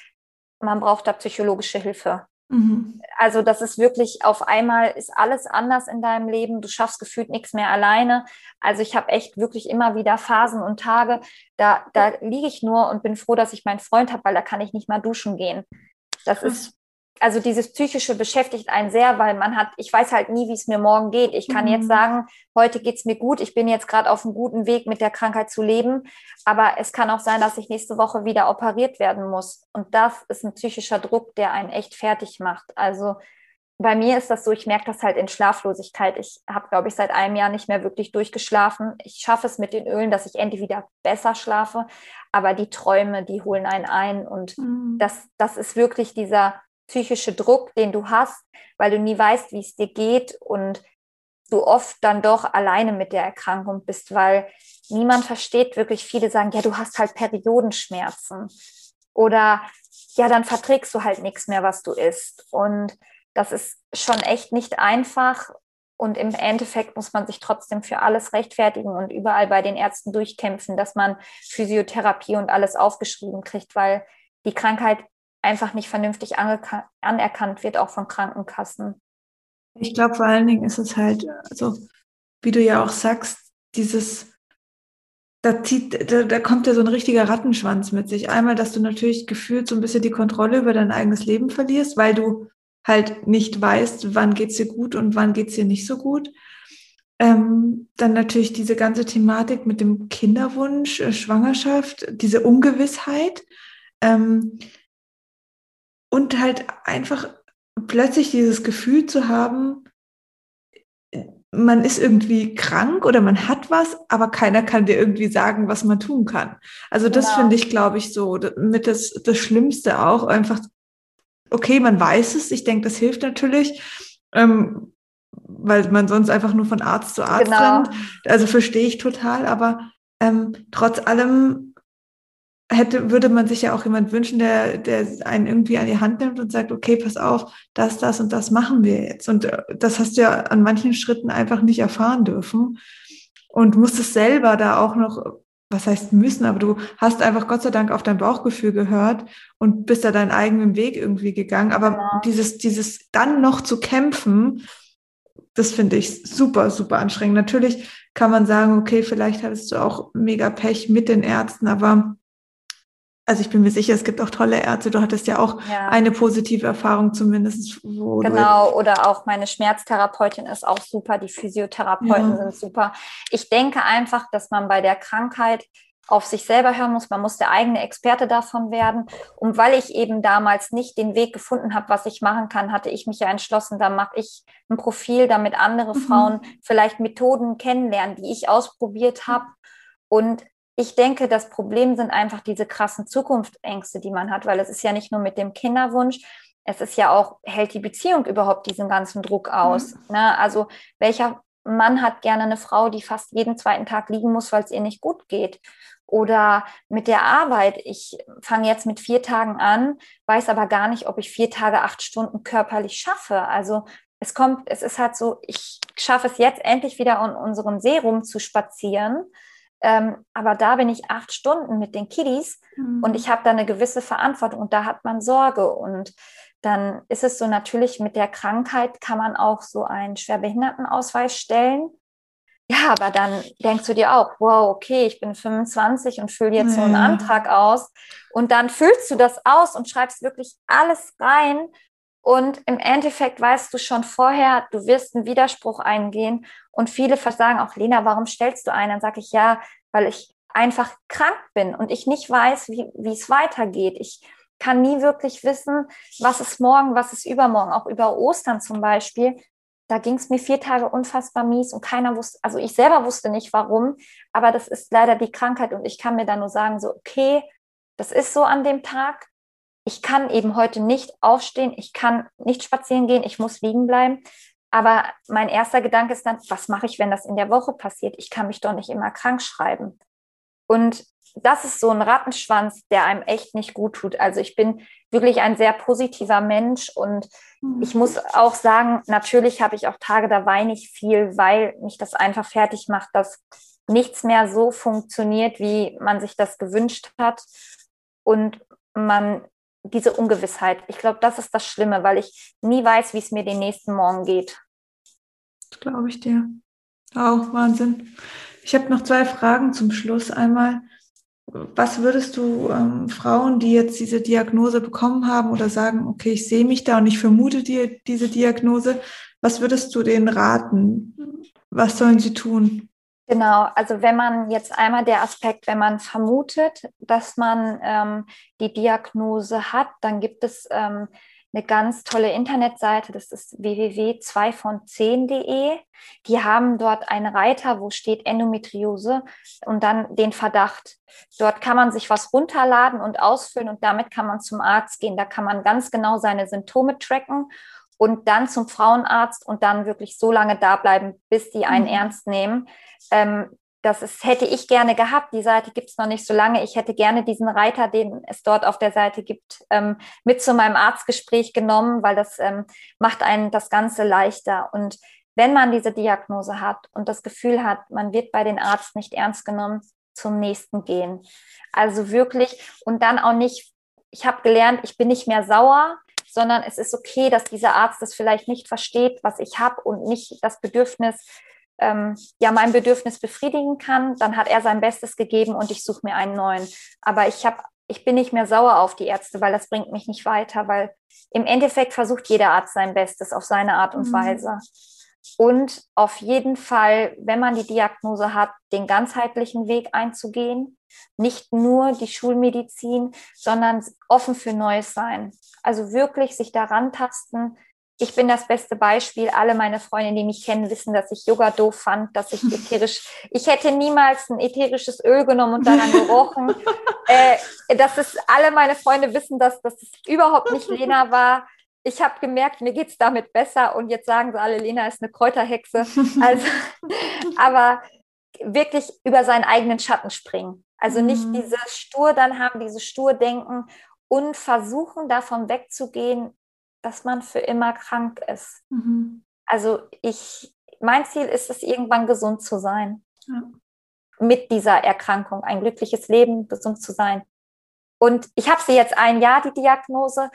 man braucht da psychologische Hilfe. Mhm. Also das ist wirklich auf einmal ist alles anders in deinem Leben. Du schaffst gefühlt nichts mehr alleine. Also ich habe echt wirklich immer wieder Phasen und Tage, da, da liege ich nur und bin froh, dass ich meinen Freund habe, weil da kann ich nicht mal duschen gehen. Das ist also dieses Psychische beschäftigt einen sehr, weil man hat, ich weiß halt nie, wie es mir morgen geht. Ich kann mhm. jetzt sagen, heute geht es mir gut, ich bin jetzt gerade auf einem guten Weg, mit der Krankheit zu leben, aber es kann auch sein, dass ich nächste Woche wieder operiert werden muss. Und das ist ein psychischer Druck, der einen echt fertig macht. Also bei mir ist das so, ich merke das halt in Schlaflosigkeit. Ich habe, glaube ich, seit einem Jahr nicht mehr wirklich durchgeschlafen. Ich schaffe es mit den Ölen, dass ich endlich wieder besser schlafe, aber die Träume, die holen einen ein. Und mhm. das, das ist wirklich dieser psychische Druck, den du hast, weil du nie weißt, wie es dir geht und du oft dann doch alleine mit der Erkrankung bist, weil niemand versteht wirklich. Viele sagen, ja, du hast halt Periodenschmerzen oder ja, dann verträgst du halt nichts mehr, was du isst. Und das ist schon echt nicht einfach. Und im Endeffekt muss man sich trotzdem für alles rechtfertigen und überall bei den Ärzten durchkämpfen, dass man Physiotherapie und alles aufgeschrieben kriegt, weil die Krankheit einfach nicht vernünftig anerkannt wird, auch von Krankenkassen. Ich glaube, vor allen Dingen ist es halt, also wie du ja auch sagst, dieses, da, zieht, da, da kommt ja so ein richtiger Rattenschwanz mit sich. Einmal, dass du natürlich gefühlt so ein bisschen die Kontrolle über dein eigenes Leben verlierst, weil du halt nicht weißt, wann geht es dir gut und wann geht es dir nicht so gut. Ähm, dann natürlich diese ganze Thematik mit dem Kinderwunsch, äh, Schwangerschaft, diese Ungewissheit. Ähm, und halt einfach plötzlich dieses Gefühl zu haben, man ist irgendwie krank oder man hat was, aber keiner kann dir irgendwie sagen, was man tun kann. Also das genau. finde ich, glaube ich, so mit das, das Schlimmste auch. Einfach, okay, man weiß es. Ich denke, das hilft natürlich, ähm, weil man sonst einfach nur von Arzt zu Arzt genau. rennt. Also verstehe ich total, aber ähm, trotz allem hätte, würde man sich ja auch jemand wünschen, der, der einen irgendwie an die Hand nimmt und sagt, okay, pass auf, das, das und das machen wir jetzt. Und äh, das hast du ja an manchen Schritten einfach nicht erfahren dürfen und musstest selber da auch noch, was heißt müssen, aber du hast einfach Gott sei Dank auf dein Bauchgefühl gehört und bist da deinen eigenen Weg irgendwie gegangen. Aber ja. dieses, dieses dann noch zu kämpfen, das finde ich super, super anstrengend. Natürlich kann man sagen, okay, vielleicht hattest du auch mega Pech mit den Ärzten, aber also ich bin mir sicher, es gibt auch tolle Ärzte. Du hattest ja auch ja. eine positive Erfahrung zumindest. genau, oder auch meine Schmerztherapeutin ist auch super, die Physiotherapeuten ja. sind super. Ich denke einfach, dass man bei der Krankheit auf sich selber hören muss. Man muss der eigene Experte davon werden. Und weil ich eben damals nicht den Weg gefunden habe, was ich machen kann, hatte ich mich ja entschlossen, da mache ich ein Profil, damit andere mhm. Frauen vielleicht Methoden kennenlernen, die ich ausprobiert habe. Und ich denke, das Problem sind einfach diese krassen Zukunftsängste, die man hat, weil es ist ja nicht nur mit dem Kinderwunsch, es ist ja auch, hält die Beziehung überhaupt diesen ganzen Druck aus? Mhm. Ne? Also welcher Mann hat gerne eine Frau, die fast jeden zweiten Tag liegen muss, weil es ihr nicht gut geht? Oder mit der Arbeit, ich fange jetzt mit vier Tagen an, weiß aber gar nicht, ob ich vier Tage, acht Stunden körperlich schaffe. Also es kommt, es ist halt so, ich schaffe es jetzt endlich wieder in unserem Serum zu spazieren. Ähm, aber da bin ich acht Stunden mit den Kiddies mhm. und ich habe da eine gewisse Verantwortung und da hat man Sorge. Und dann ist es so natürlich, mit der Krankheit kann man auch so einen Schwerbehindertenausweis stellen. Ja, aber dann denkst du dir auch, wow, okay, ich bin 25 und fülle jetzt ja. so einen Antrag aus. Und dann füllst du das aus und schreibst wirklich alles rein. Und im Endeffekt weißt du schon vorher, du wirst einen Widerspruch eingehen. Und viele versagen auch, Lena, warum stellst du einen? Dann sage ich, ja, weil ich einfach krank bin und ich nicht weiß, wie, wie es weitergeht. Ich kann nie wirklich wissen, was ist morgen, was ist übermorgen, auch über Ostern zum Beispiel. Da ging es mir vier Tage unfassbar mies und keiner wusste, also ich selber wusste nicht warum, aber das ist leider die Krankheit und ich kann mir dann nur sagen, so, okay, das ist so an dem Tag. Ich kann eben heute nicht aufstehen, ich kann nicht spazieren gehen, ich muss liegen bleiben. Aber mein erster Gedanke ist dann, was mache ich, wenn das in der Woche passiert? Ich kann mich doch nicht immer krank schreiben. Und das ist so ein Rattenschwanz, der einem echt nicht gut tut. Also ich bin wirklich ein sehr positiver Mensch und mhm. ich muss auch sagen, natürlich habe ich auch Tage, da weine ich viel, weil mich das einfach fertig macht, dass nichts mehr so funktioniert, wie man sich das gewünscht hat und man diese Ungewissheit. Ich glaube, das ist das Schlimme, weil ich nie weiß, wie es mir den nächsten Morgen geht. Das glaube ich dir. Auch Wahnsinn. Ich habe noch zwei Fragen zum Schluss. Einmal, was würdest du ähm, Frauen, die jetzt diese Diagnose bekommen haben oder sagen, okay, ich sehe mich da und ich vermute dir diese Diagnose, was würdest du denen raten? Was sollen sie tun? Genau, also wenn man jetzt einmal der Aspekt, wenn man vermutet, dass man ähm, die Diagnose hat, dann gibt es ähm, eine ganz tolle Internetseite, das ist www2 von 10.de. Die haben dort einen Reiter, wo steht Endometriose und dann den Verdacht. Dort kann man sich was runterladen und ausfüllen und damit kann man zum Arzt gehen. Da kann man ganz genau seine Symptome tracken und dann zum Frauenarzt und dann wirklich so lange da bleiben, bis die einen mhm. ernst nehmen. Ähm, das ist, hätte ich gerne gehabt. Die Seite gibt es noch nicht so lange. Ich hätte gerne diesen Reiter, den es dort auf der Seite gibt, ähm, mit zu meinem Arztgespräch genommen, weil das ähm, macht einen das Ganze leichter. Und wenn man diese Diagnose hat und das Gefühl hat, man wird bei den Arzt nicht ernst genommen, zum nächsten gehen. Also wirklich und dann auch nicht, ich habe gelernt, ich bin nicht mehr sauer, sondern es ist okay, dass dieser Arzt das vielleicht nicht versteht, was ich habe und nicht das Bedürfnis ähm, ja mein Bedürfnis befriedigen kann, dann hat er sein Bestes gegeben und ich suche mir einen neuen. Aber ich habe ich bin nicht mehr sauer auf die Ärzte, weil das bringt mich nicht weiter, weil im Endeffekt versucht jeder Arzt sein Bestes auf seine Art und mhm. Weise. Und auf jeden Fall, wenn man die Diagnose hat, den ganzheitlichen Weg einzugehen, nicht nur die Schulmedizin, sondern offen für Neues sein. Also wirklich sich daran tasten, ich bin das beste Beispiel. Alle meine Freunde, die mich kennen, wissen, dass ich Yoga doof fand, dass ich ätherisch, ich hätte niemals ein ätherisches Öl genommen und daran gerochen. äh, das ist, alle meine Freunde wissen, dass das überhaupt nicht Lena war. Ich habe gemerkt, mir geht es damit besser und jetzt sagen sie alle, Lena ist eine Kräuterhexe. Also, aber wirklich über seinen eigenen Schatten springen. Also nicht mhm. dieses stur dann haben, dieses stur denken und versuchen davon wegzugehen, dass man für immer krank ist. Mhm. Also ich, mein Ziel ist es, irgendwann gesund zu sein. Ja. Mit dieser Erkrankung, ein glückliches Leben, gesund zu sein. Und ich habe sie jetzt ein Jahr, die Diagnose.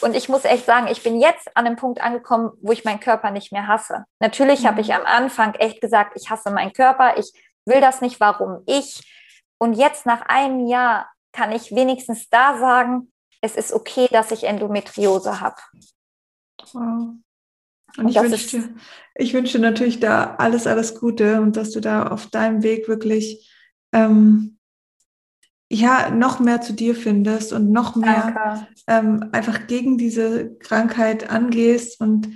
Und ich muss echt sagen, ich bin jetzt an einem Punkt angekommen, wo ich meinen Körper nicht mehr hasse. Natürlich mhm. habe ich am Anfang echt gesagt, ich hasse meinen Körper, ich will das nicht, warum ich. Und jetzt nach einem Jahr kann ich wenigstens da sagen, es ist okay, dass ich Endometriose habe. Wow. Und, und ich wünsche, dir, ich wünsche natürlich da alles, alles Gute und dass du da auf deinem Weg wirklich ähm, ja noch mehr zu dir findest und noch mehr ähm, einfach gegen diese Krankheit angehst. Und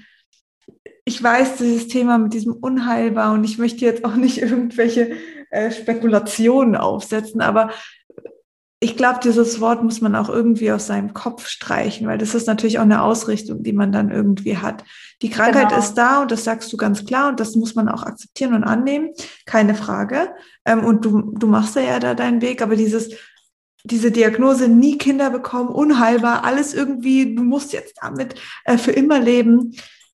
ich weiß, dieses Thema mit diesem Unheilbar und ich möchte jetzt auch nicht irgendwelche äh, Spekulationen aufsetzen, aber ich glaube, dieses Wort muss man auch irgendwie aus seinem Kopf streichen, weil das ist natürlich auch eine Ausrichtung, die man dann irgendwie hat. Die Krankheit genau. ist da und das sagst du ganz klar und das muss man auch akzeptieren und annehmen, keine Frage. Ähm, und du, du machst ja da deinen Weg, aber dieses, diese Diagnose, nie Kinder bekommen, unheilbar, alles irgendwie, du musst jetzt damit äh, für immer leben,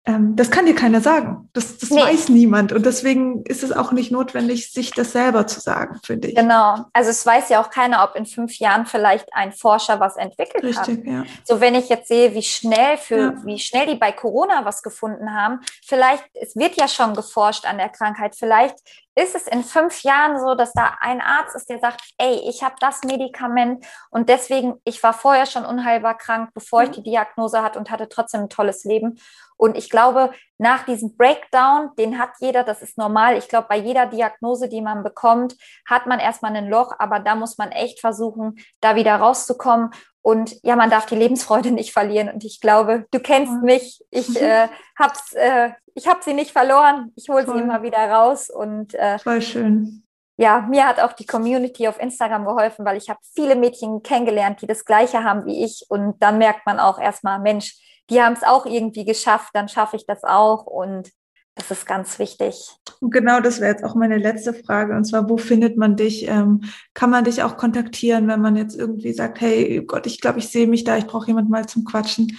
das kann dir keiner sagen. Das, das nee. weiß niemand. Und deswegen ist es auch nicht notwendig, sich das selber zu sagen, finde ich. Genau. Also es weiß ja auch keiner, ob in fünf Jahren vielleicht ein Forscher was entwickelt Richtig, hat. Ja. So wenn ich jetzt sehe, wie schnell für, ja. wie schnell die bei Corona was gefunden haben, vielleicht, es wird ja schon geforscht an der Krankheit, vielleicht ist es in fünf Jahren so, dass da ein Arzt ist, der sagt, ey, ich habe das Medikament und deswegen, ich war vorher schon unheilbar krank, bevor ich mhm. die Diagnose hatte und hatte trotzdem ein tolles Leben. Und ich glaube, nach diesem Breakdown, den hat jeder, das ist normal. Ich glaube, bei jeder Diagnose, die man bekommt, hat man erstmal ein Loch, aber da muss man echt versuchen, da wieder rauszukommen. Und ja, man darf die Lebensfreude nicht verlieren. Und ich glaube, du kennst mich. Ich äh, hab's, äh, ich habe sie nicht verloren. Ich hole sie immer wieder raus. Und äh, voll schön. Ja, mir hat auch die Community auf Instagram geholfen, weil ich habe viele Mädchen kennengelernt, die das Gleiche haben wie ich. Und dann merkt man auch erstmal, Mensch, die haben es auch irgendwie geschafft, dann schaffe ich das auch. Und das ist ganz wichtig. Und genau das wäre jetzt auch meine letzte Frage. Und zwar, wo findet man dich? Ähm, kann man dich auch kontaktieren, wenn man jetzt irgendwie sagt, hey Gott, ich glaube, ich sehe mich da, ich brauche jemand mal zum Quatschen?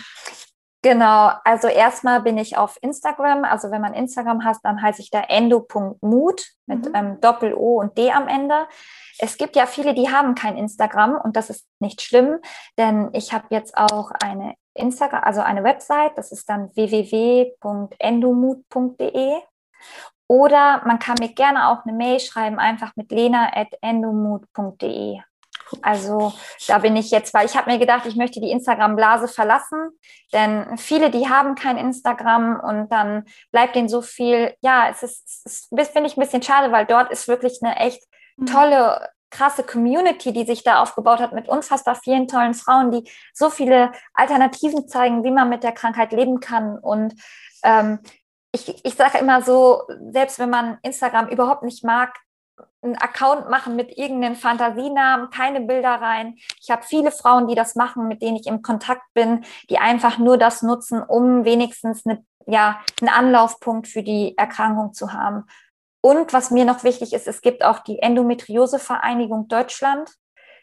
Genau, also erstmal bin ich auf Instagram. Also wenn man Instagram hat, dann heiße ich da endo.mut mit mhm. ähm, Doppel-O und D am Ende. Es gibt ja viele, die haben kein Instagram und das ist nicht schlimm, denn ich habe jetzt auch eine Instagram, also eine Website, das ist dann www.endomut.de. Oder man kann mir gerne auch eine Mail schreiben, einfach mit lena.endomut.de. Also da bin ich jetzt, weil ich habe mir gedacht, ich möchte die Instagram-Blase verlassen, denn viele, die haben kein Instagram und dann bleibt denen so viel, ja, es ist, es finde ich ein bisschen schade, weil dort ist wirklich eine echt mhm. tolle krasse Community, die sich da aufgebaut hat mit unfassbar vielen tollen Frauen, die so viele Alternativen zeigen, wie man mit der Krankheit leben kann. Und ähm, ich, ich sage immer so, selbst wenn man Instagram überhaupt nicht mag, einen Account machen mit irgendeinem Fantasienamen, keine Bilder rein. Ich habe viele Frauen, die das machen, mit denen ich im Kontakt bin, die einfach nur das nutzen, um wenigstens eine, ja, einen Anlaufpunkt für die Erkrankung zu haben. Und was mir noch wichtig ist, es gibt auch die Endometriose-Vereinigung Deutschland.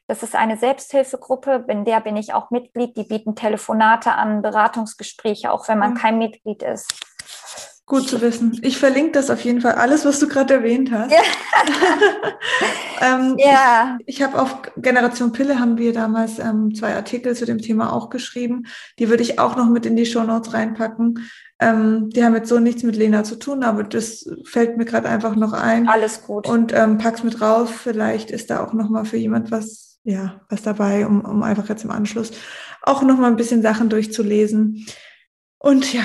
Das ist eine Selbsthilfegruppe, in der bin ich auch Mitglied. Die bieten Telefonate an, Beratungsgespräche, auch wenn man mhm. kein Mitglied ist. Gut zu wissen. Ich verlinke das auf jeden Fall, alles, was du gerade erwähnt hast. Ja. ähm, ja. Ich, ich habe auf Generation Pille haben wir damals ähm, zwei Artikel zu dem Thema auch geschrieben. Die würde ich auch noch mit in die Show Notes reinpacken. Ähm, die haben jetzt so nichts mit Lena zu tun, aber das fällt mir gerade einfach noch ein. Alles gut. Und ähm, pack's mit rauf. Vielleicht ist da auch noch mal für jemand was, ja, was dabei, um, um einfach jetzt im Anschluss auch noch mal ein bisschen Sachen durchzulesen. Und ja,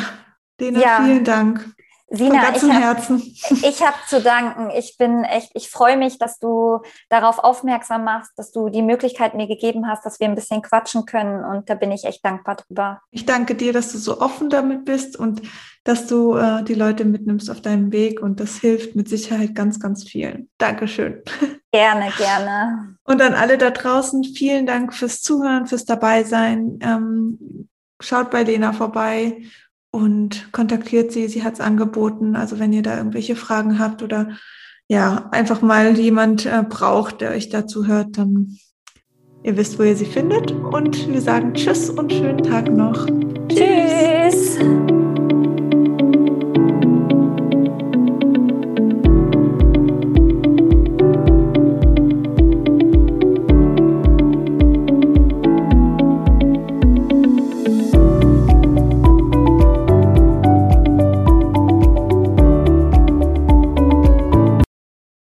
Lena, ja. vielen Dank. Sina, ich habe hab zu danken. Ich bin echt, ich freue mich, dass du darauf aufmerksam machst, dass du die Möglichkeit mir gegeben hast, dass wir ein bisschen quatschen können. Und da bin ich echt dankbar drüber. Ich danke dir, dass du so offen damit bist und dass du äh, die Leute mitnimmst auf deinem Weg. Und das hilft mit Sicherheit ganz, ganz vielen. Dankeschön. Gerne, gerne. Und an alle da draußen, vielen Dank fürs Zuhören, fürs Dabeisein. Ähm, schaut bei Lena vorbei und kontaktiert sie. Sie hat es angeboten. Also wenn ihr da irgendwelche Fragen habt oder ja, einfach mal jemand äh, braucht, der euch dazu hört, dann ihr wisst, wo ihr sie findet. Und wir sagen Tschüss und schönen Tag noch. Tschüss. tschüss.